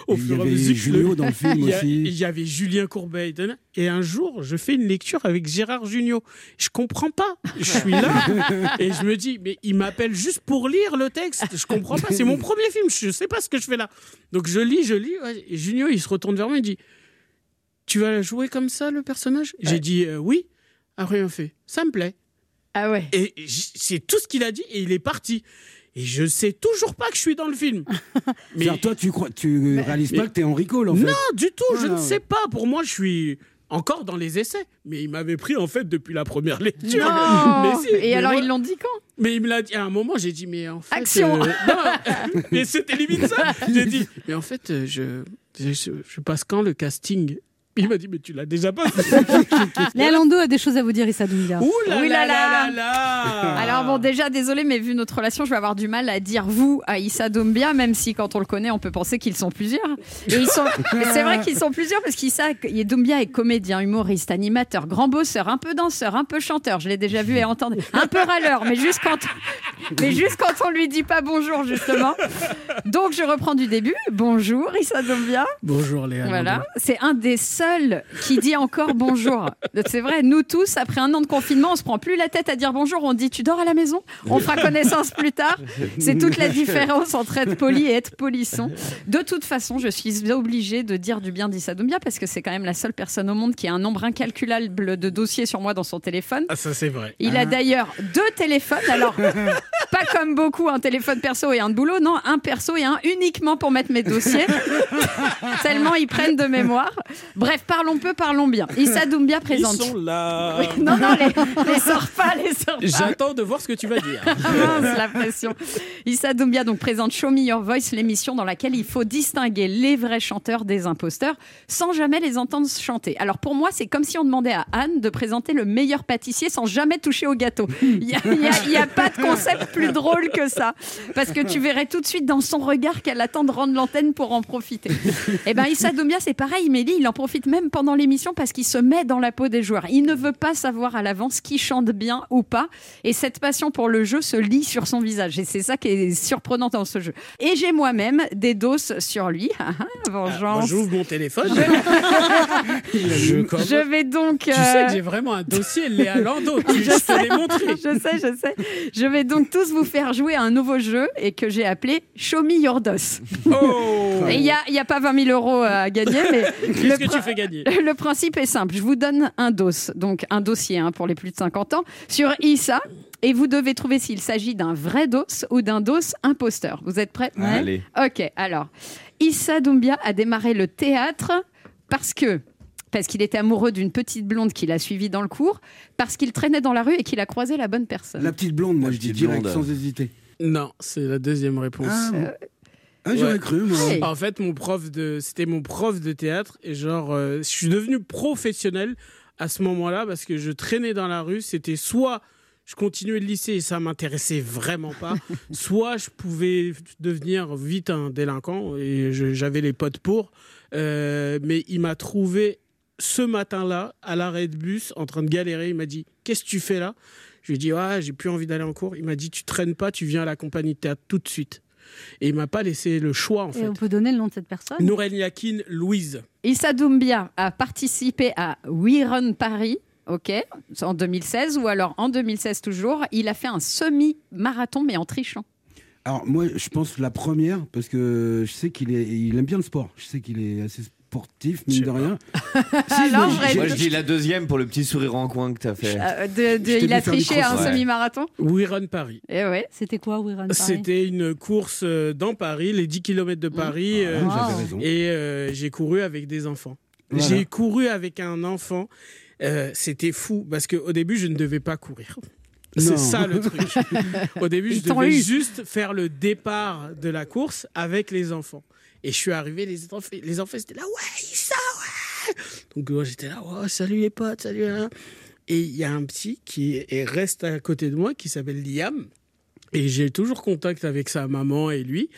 au Il y fur et à avait mesure dans le film il y a- aussi. il y avait Julien Courbet et un jour je fais une lecture avec Gérard Junio je comprends pas. Je suis là et je me dis mais il m'appelle juste pour lire le texte. Je comprends pas. C'est mon premier film. Je sais pas ce que je fais là. Donc je lis je lis. Ouais, et Junio il se retourne vers moi. Et dit tu vas jouer comme ça le personnage? J'ai dit euh, oui. Après il fait ça me plaît. Ah ouais. Et c'est tout ce qu'il a dit et il est parti et je sais toujours pas que je suis dans le film Mais toi, tu crois, tu réalises pas que t'es Henri Cole, en fait. non, du tout, je ne sais pas. Pour moi, je suis encore dans les essais. Mais il m'avait pris en fait depuis la première lecture. Non. Mais si, Et mais alors, moi- ils l'ont dit quand? Mais il me l'a dit à un moment, j'ai dit, mais en fait. Action. euh, non, mais c'était limite ça. J'ai dit, mais en fait, euh, je, je, je passe quand le casting? Il m'a dit, mais tu l'as déjà passé. Léa Lando a des choses à vous dire, Issa Doumbia. Ouh là Oui là là là là Alors bon, déjà, désolé, mais vu notre relation, je vais avoir du mal à dire vous à Issa Doumbia, même si quand on le connaît, on peut penser qu'ils sont plusieurs. Et ils sont, mais c'est vrai qu'ils sont plusieurs parce qu'Issa Doumbia est comédien, humoriste, animateur, grand bosseur, un peu danseur, un peu chanteur. Je l'ai déjà vu et entendu, un peu râleur, mais juste quand, mais juste quand on lui dit pas bonjour justement. Donc je reprends du début. Bonjour Issa Doumbia. Bonjour Léa. Voilà, c'est un des seuls qui dit encore bonjour. C'est vrai, nous tous, après un an de confinement, on se prend plus la tête à dire bonjour. On dit tu dors à la maison, on fera connaissance plus tard. C'est toute la différence entre être poli et être polisson. De toute façon, je suis obligée de dire du bien d'Issa Doumbia parce que c'est quand même la seule personne au monde qui a un nombre incalculable de dossiers sur moi dans son téléphone. Ah, ça c'est vrai. Il a d'ailleurs deux téléphones. Alors, pas comme beaucoup, un téléphone perso et un de boulot. Non, un perso et un uniquement pour mettre mes dossiers. Tellement ils prennent de mémoire. Bref, parlons peu, parlons bien. Issa Doumbia présente. Ils sont là. Oui, non, non, les, les sors pas, les sors pas. J'attends de voir ce que tu vas dire. Ah la pression. Issa Doumbia donc présente Show Me Your Voice, l'émission dans laquelle il faut distinguer les vrais chanteurs des imposteurs sans jamais les entendre chanter. Alors pour moi, c'est comme si on demandait à Anne de présenter le meilleur pâtissier sans jamais toucher au gâteau. Il n'y a, pas de concept plus drôle que ça. Parce que tu verrais tout de suite dans son regard qu'elle attend de rendre l'antenne pour en profiter. Et ben Issa Doumbia, c'est pareil, mais il en profite même pendant l'émission parce qu'il se met dans la peau des joueurs. Il ne veut pas savoir à l'avance qui chante bien ou pas. Et cette passion pour le jeu se lit sur son visage. Et c'est ça qui est surprenant dans ce jeu. Et j'ai moi-même des doses sur lui. Ah, ah, Vengeance. J'ouvre mon téléphone. Je, vais donc. Tu sais euh, que j'ai vraiment un dossier Léa Lando. Tu, Je sais. montré. je sais, je sais. Je vais donc tous vous faire jouer à un nouveau jeu et que j'ai appelé Show Me Your Dos. Oh Et Il n'y a, y a pas 20 000 euros à gagner, mais Qu'est-ce que tu prin- le principe est simple. Je vous donne un dos, donc un dossier hein, pour les plus de 50 ans, sur Issa. Et vous devez trouver s'il s'agit d'un vrai dos ou d'un dos imposteur. Vous êtes prêts? Ouais. Allez. Ok, alors. Issa Doumbia a démarré le théâtre parce que. Parce qu'il était amoureux d'une petite blonde qu'il a suivie dans le cours, parce qu'il traînait dans la rue et qu'il a croisé la bonne personne. La petite blonde, moi je dis direct, blonde. sans hésiter. Non, c'est la deuxième réponse. Ah, bon. Euh, Ah, j'aurais cru, moi. Hey. En fait, mon prof de, c'était mon prof de théâtre et genre, euh, je suis devenu professionnel à ce moment-là parce que je traînais dans la rue. C'était soit je continuais le lycée et ça m'intéressait vraiment pas, soit je pouvais devenir vite un délinquant et je- j'avais les potes pour. Euh, mais il m'a trouvé ce matin-là à l'arrêt de bus en train de galérer. Il m'a dit Qu'est-ce que tu fais là? Je lui ai dit Ouais, j'ai plus envie d'aller en cours. Il m'a dit Tu traînes pas, tu viens à la compagnie de théâtre tout de suite. Et il m'a pas laissé le choix en Et fait. on peut donner le nom de cette personne Nourel Yakin, Louise. Issa Doumbia a participé à We Run Paris, ok, en 2016, ou alors en 2016 toujours, il a fait un semi-marathon, mais en trichant. Alors moi, je pense la première parce que je sais qu'il est, il aime bien le sport. Je sais qu'il est assez sportif, mine de rien. Si, Alors, moi, je dis la deuxième pour le petit sourire en coin que t'as fait. Euh, de- de- Je t'ai il a triché à un ouais. semi-marathon We Run Paris. Et ouais. C'était quoi, We Run Paris C'était une course euh, dans Paris, les 10 km de Paris. euh, Ah, raison. et euh, j'ai couru avec des enfants. Voilà. J'ai couru avec un enfant. euh, C'était fou parce qu'au début, je ne devais pas courir. C'est ça le truc. Au début, je Ils devais juste faire le départ de la course avec les enfants. Et je suis arrivé, les enfants, les enfants étaient là, ouais, ça, ouais. Donc moi, j'étais là, ouais, salut les potes, salut. hein. Et il y a un petit qui reste à côté de moi qui s'appelle Liam. Et j'ai toujours contact avec sa maman et lui.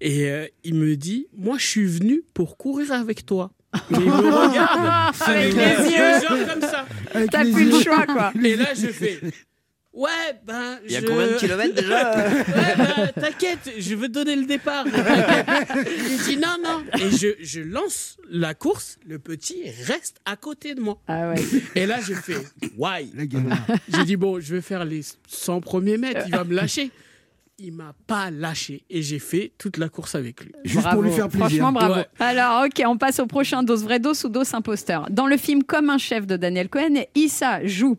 Et euh, il me dit, moi, je suis venu pour courir avec toi. Mais il me regarde avec les yeux, genre comme ça. T'as plus le choix, quoi. Et là, je fais. Ouais, ben. Il y a je- combien de kilomètres déjà Ouais, ben, t'inquiète, je veux te donner le départ. Il dit non, non. Et je, je lance la course, le petit reste à côté de moi. Ah ouais. Et là, je fais why? J'ai dit bon, je vais faire les 100 premiers mètres, il va me lâcher. Il m'a pas lâché et j'ai fait toute la course avec lui. Juste Bravo. pour lui faire plaisir. Franchement, bravo. Ouais. Alors, ok, on passe au prochain dos vrai dos ou dos imposteur? Dans le film Comme un chef de Daniel Cohen, Issa joue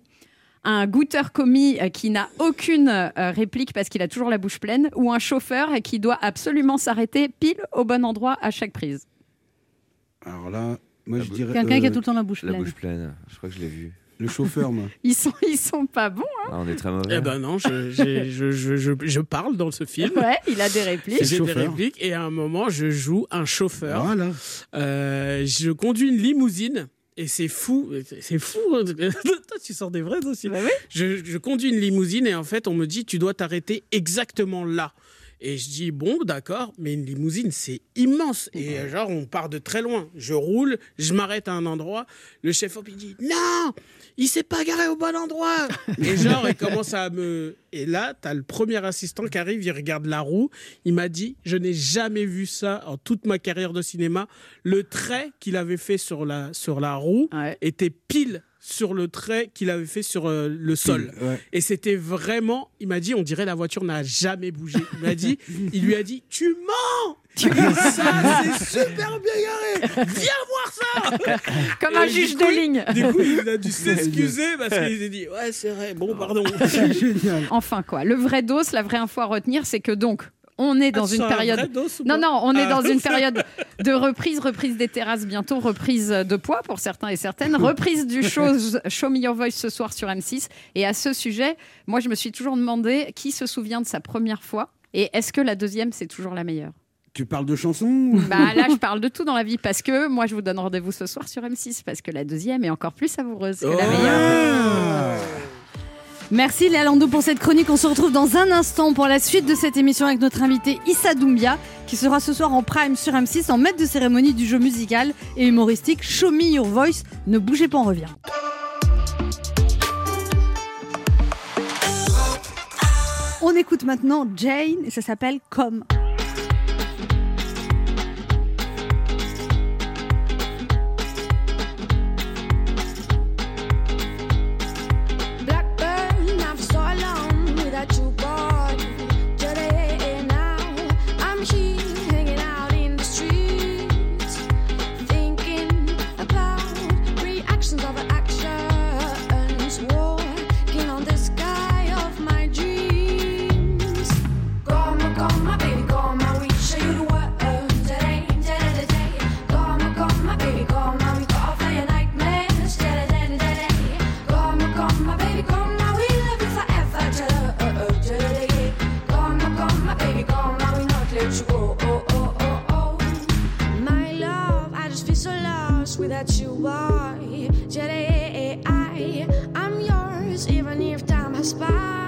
un goûteur commis euh, qui n'a aucune euh, réplique parce qu'il a toujours la bouche pleine, ou un chauffeur qui doit absolument s'arrêter pile au bon endroit à chaque prise. Alors là, moi je dirais Quelqu'un qui a euh, tout le temps la bouche La pleine. bouche pleine, je crois que je l'ai vu. le chauffeur, moi. Ils sont, ils sont pas bons. hein. Ah, on est très mauvais. Eh ben non, je, je, je, je, je parle dans ce film. Ouais, il a des répliques. J'ai des répliques et à un moment, je joue un chauffeur. Voilà. Euh, je conduis une limousine et c'est fou. C'est fou. Toi, tu sors des vrais aussi. Bah oui. je, je conduis une limousine et en fait, on me dit tu dois t'arrêter exactement là. Et je dis bon, d'accord, mais une limousine c'est immense et euh, genre on part de très loin. Je roule, je m'arrête à un endroit. Le chef op il dit non, il s'est pas garé au bon endroit. et genre il commence à me et là t'as le premier assistant qui arrive, il regarde la roue. Il m'a dit je n'ai jamais vu ça en toute ma carrière de cinéma. Le trait qu'il avait fait sur la sur la roue Ouais. était pile sur le trait qu'il avait fait sur euh, le sol. Ouais. Et c'était vraiment, il m'a dit, on dirait la voiture n'a jamais bougé. Il m'a dit, il lui a dit, tu mens Tu ça, c'est super bien garé Viens voir ça Comme Et un juge coup, de ligne. Du coup, il a dû s'excuser parce qu'il s'est dit, ouais, c'est vrai, bon, pardon. C'est génial. Enfin quoi, le vrai dos, la vraie info à retenir, c'est que donc on est dans Ah, une un période. dos Non, non, on est Ah. dans une période de reprise, reprise des terrasses bientôt, reprise de poids pour certains et certaines, reprise du show, show Me Your Voice ce soir sur M6. Et à ce sujet, moi je me suis toujours demandé qui se souvient de sa première fois et est-ce que la deuxième c'est toujours la meilleure? Tu parles de chansons Bah là je parle de tout dans la vie parce que moi je vous donne rendez-vous ce soir sur M6 parce que la deuxième est encore plus savoureuse que la Oh. meilleure. Merci Léa Landau pour cette chronique. On se retrouve dans un instant pour la suite de cette émission avec notre invité Issa Doumbia, qui sera ce soir en prime sur M6 en maître de cérémonie du jeu musical et humoristique Show Me Your Voice. Ne bougez pas, on revient. On écoute maintenant Jane et ça s'appelle Comme. that you are. Jedi, I'm yours, even if time has passed.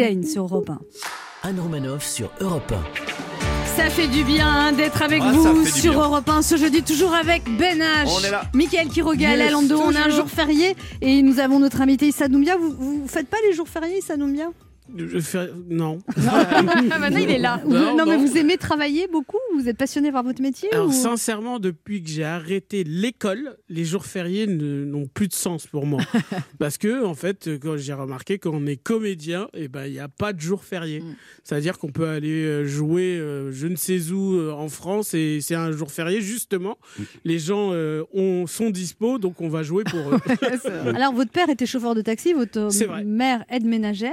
Jane sur Europe 1. Anne Romanoff sur Europe 1. Ça fait du bien d'être avec Ah, vous sur bien. Europe 1 ce jeudi, toujours avec Ben H, On est là. Mickaël Quiroga, Yes, Lalando. On a un jour férié et nous avons notre invité Issa Doumbia. Vous, vous faites pas les jours fériés, Issa Doumbia Je fais... Non. Ah, Maintenant, il est là. Non, Non, mais vous aimez travailler beaucoup? Vous êtes passionné par votre métier Alors ou- sincèrement, depuis que j'ai arrêté l'école, les jours fériés n'ont plus de sens pour moi. Parce que en fait, quand j'ai remarqué quand on est comédien, et ben il n'y a pas de jour férié. C'est-à-dire qu'on peut aller euh, jouer euh, je ne sais où euh, en France et c'est un jour férié justement. Les gens euh, ont, sont dispo, donc on va jouer pour eux. Alors, votre père était chauffeur de taxi, votre mère aide ménagère.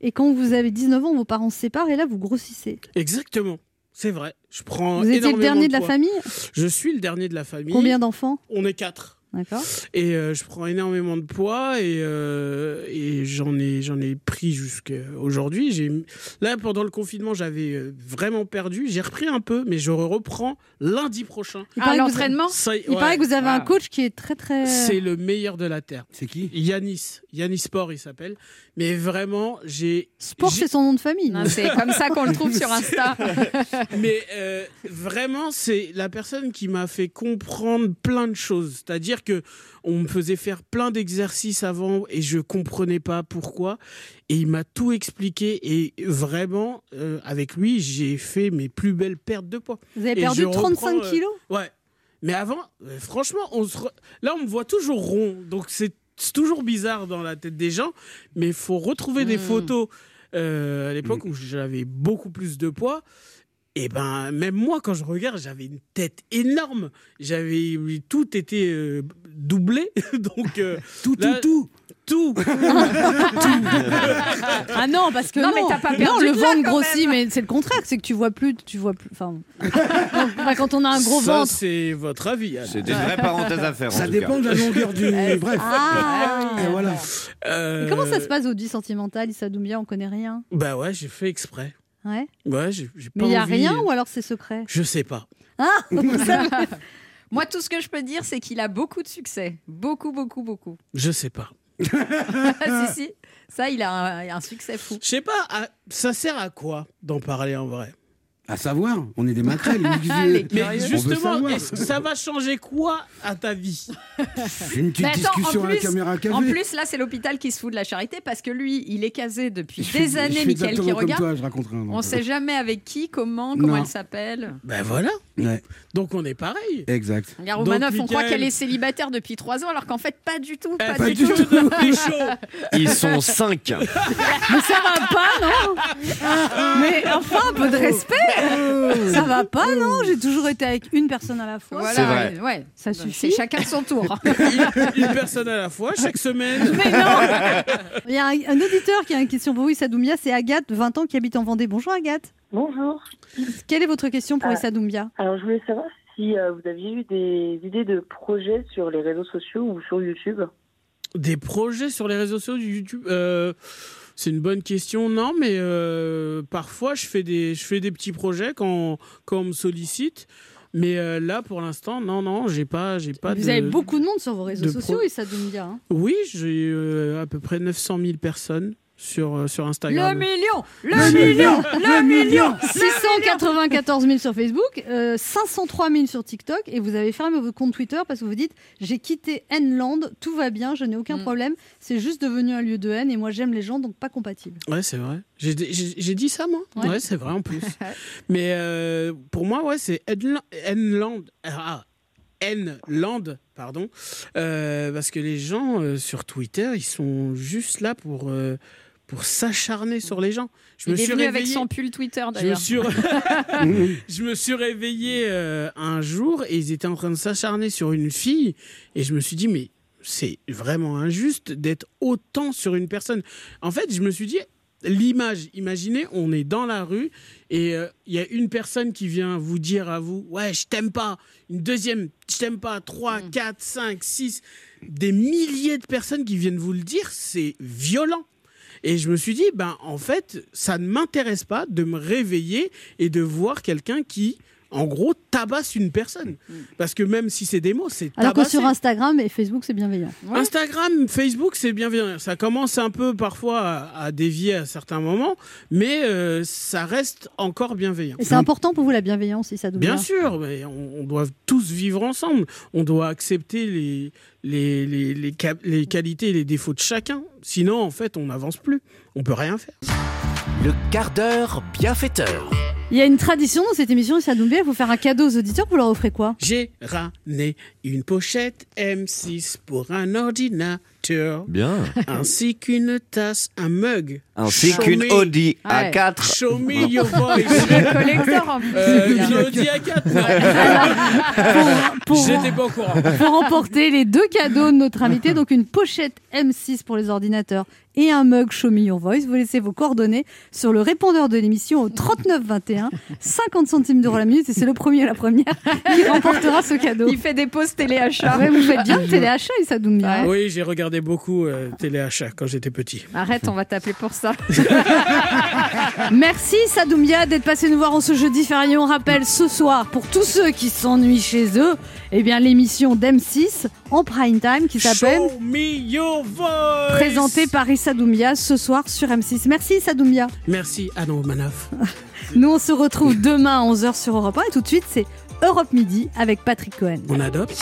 Et quand vous avez 19 ans, vos parents se séparent et là, vous grossissez. Exactement. C'est vrai. Je prends Vous étiez le dernier de la poids. famille? Je suis le dernier de la famille. Combien d'enfants? On est quatre. D'accord. Et euh, je prends énormément de poids et, euh, et j'en ai, j'en ai pris jusqu'à aujourd'hui. J'ai- Là, pendant le confinement, j'avais euh, vraiment perdu. J'ai repris un peu, mais je reprends lundi prochain. Il paraît que vous- l'entraînement y- Il ouais. paraît que vous avez un Ah. coach qui est très très. C'est le meilleur de la Terre. C'est qui? Yanis. Yanis Sport, il s'appelle. Mais vraiment, j'ai. Sport, c'est son nom de famille. C'est comme ça qu'on le trouve sur Insta. Mais euh, vraiment, c'est la personne qui m'a fait comprendre plein de choses. C'est-à-dire que on me faisait faire plein d'exercices avant et je comprenais pas pourquoi. Et il m'a tout expliqué. Et vraiment, euh, avec lui, j'ai fait mes plus belles pertes de poids. Vous avez Et perdu je reprends, 35 euh, kilos? Ouais. Mais avant, euh, franchement, on se re- là, on me voit toujours rond. Donc, c'est c'est toujours bizarre dans la tête des gens. Mais il faut retrouver des Mm. photos euh, à l'époque où j'avais beaucoup plus de poids. Et ben, même moi, quand je regarde, j'avais une tête énorme. J'avais tout était euh, doublé. Donc, euh, tout, tout, tout. Tout. Ah non, parce que Non, non, mais t'as pas non, perdu le de là, ventre grossit, mais c'est le contraire, c'est que tu vois plus, tu vois plus. Enfin, quand on a un gros Ça, ventre. c'est votre avis. C'est une vraie parenthèse à faire. en Ça tout dépend cas. de la longueur du. Bref. Ah. Et voilà. Euh, Mais Comment ça se passe au vie sentimentale, Issa Doumbia On connaît rien? Bah ouais, j'ai fait exprès. Ouais. Ouais, j'ai j'ai Mais pas il y a envie- rien ou alors c'est secret? Je sais pas. Ah. Moi, tout ce que je peux dire, c'est qu'il a beaucoup de succès. Beaucoup, beaucoup, beaucoup. Je sais pas. si, si. Ça, il a un, un succès fou. Je sais pas, à- ça sert à quoi d'en parler en vrai? À savoir, on est des maquerelles. Les Mais justement, ça va changer quoi à ta vie J'ai une petite attends, discussion en à la plus, caméra café. en plus, là, c'est l'hôpital qui se fout de la charité parce que lui, il est casé depuis Je des années, Mickaël qui regarde. toi, je raconterai un On autre. sait jamais avec qui, comment, comment Non. elle s'appelle. Ben voilà, Ouais, donc on est pareil. exact. Regarde, Donc, Romanov, on croit qu'elle est célibataire depuis trois ans, alors qu'en fait, pas du tout. Pas, Eh, pas du du tout. Ils sont cinq. Mais ça va pas, non Mais enfin, un peu de respect Ça va pas, non J'ai toujours été avec une personne à la fois. Voilà, C'est vrai. ouais. Ça C'est suffit. chacun son tour. une, une personne à la fois, chaque semaine. Mais non Il y a un, un auditeur qui a une question pour vous, Issa Doumbia, c'est Agathe, 20 ans, qui habite en Vendée. Bonjour Agathe. Bonjour. Quelle est votre question pour Ah. Issa Doumbia Alors, je voulais savoir si euh, vous aviez eu des idées de projets sur les réseaux sociaux ou sur YouTube. Des projets sur les réseaux sociaux du YouTube euh, C'est une bonne question. Non, mais euh, parfois je fais des je fais des petits projets quand quand on me sollicite. Mais euh, là, pour l'instant, non, non, j'ai pas, j'ai pas. Vous de- avez beaucoup de monde sur vos réseaux sociaux, pro- Issa Doumbia. hein. Oui, j'ai euh, à peu près 900 000 personnes sur euh, sur Instagram. Le million Le Le million million Le million 694 000 sur Facebook, euh, 503 000 sur TikTok, et vous avez fermé votre compte Twitter parce que vous dites j'ai quitté N-Land, tout va bien, je n'ai aucun Mm. problème, c'est juste devenu un lieu de haine et moi j'aime les gens donc pas compatible. Ouais, c'est vrai. J'ai dit ça, moi? Ouais. Ouais, c'est vrai en plus. Mais euh, pour moi, ouais, c'est Enland. Ah, N-Land, pardon. Euh, parce que les gens euh, sur Twitter, ils sont juste là pour, euh, pour s'acharner sur les gens. Je Il me est suis venu avec réveillé- son pull Twitter je me, d'ailleurs. suis... je me suis réveillé euh, un jour et ils étaient en train de s'acharner sur une fille et je me suis dit mais c'est vraiment injuste d'être autant sur une personne. En fait, je me suis dit l'image, imaginez, on est dans la rue et euh, il y a une personne qui vient vous dire à vous ouais, je t'aime pas, une deuxième, je t'aime pas, 3, 4, 5, 6 des milliers de personnes qui viennent vous le dire, c'est violent. Et je me suis dit, ben, en fait, ça ne m'intéresse pas de me réveiller et de voir quelqu'un qui, en gros, tabasse une personne. Parce que même si c'est des mots, c'est Alors que sur Instagram et Facebook c'est bienveillant. Instagram, Facebook, c'est bienveillant. Ça commence un peu parfois à, à dévier à certains moments, mais euh, ça reste encore bienveillant. Et c'est important pour vous la bienveillance, Issa Doumbia Bien sûr, mais on, on doit tous vivre ensemble. On doit accepter les, les, les, les, les qualités et les défauts de chacun. Sinon, en fait, on n'avance plus. On peut rien faire. Le quart d'heure bienfaiteur. Il y a une tradition dans cette émission, Doumbia, il faut faire un cadeau aux auditeurs, vous leur offrez quoi? J'ai ramené une pochette M6 pour un ordinateur. Bien. Ainsi qu'une tasse, un mug. Ainsi Show qu'une me- Audi A4. Show me your voice. Le collector en plus. Euh, une Audi A4. Pour- J'étais pas au courant. pour remporter les deux cadeaux de notre invité, donc une pochette M6 pour les ordinateurs et un mug Show Me Your Voice. Vous laissez vos coordonnées sur le répondeur de l'émission au 3921, 50 centimes d'euros la minute, et c'est le premier ou la première qui remportera ce cadeau. Il fait des pauses téléachat. Ouais, vous faites bien le téléachat, Issa Doumbia. Oui, j'ai regardé beaucoup euh, téléachat quand j'étais petit. Arrête, on va t'appeler pour ça. Merci Sadoumbia d'être passé nous voir en ce jeudi férié. On rappelle ce soir, pour tous ceux qui s'ennuient chez eux, eh bien l'émission d'M6 en prime time qui s'appelle présentée par Issa Doumbia ce soir sur M6. Merci Issa Doumbia. Merci, Anne Manaf. Nous on se retrouve demain à 11h sur Europe 1 et tout de suite c'est Europe Midi avec Patrick Cohen. On adopte.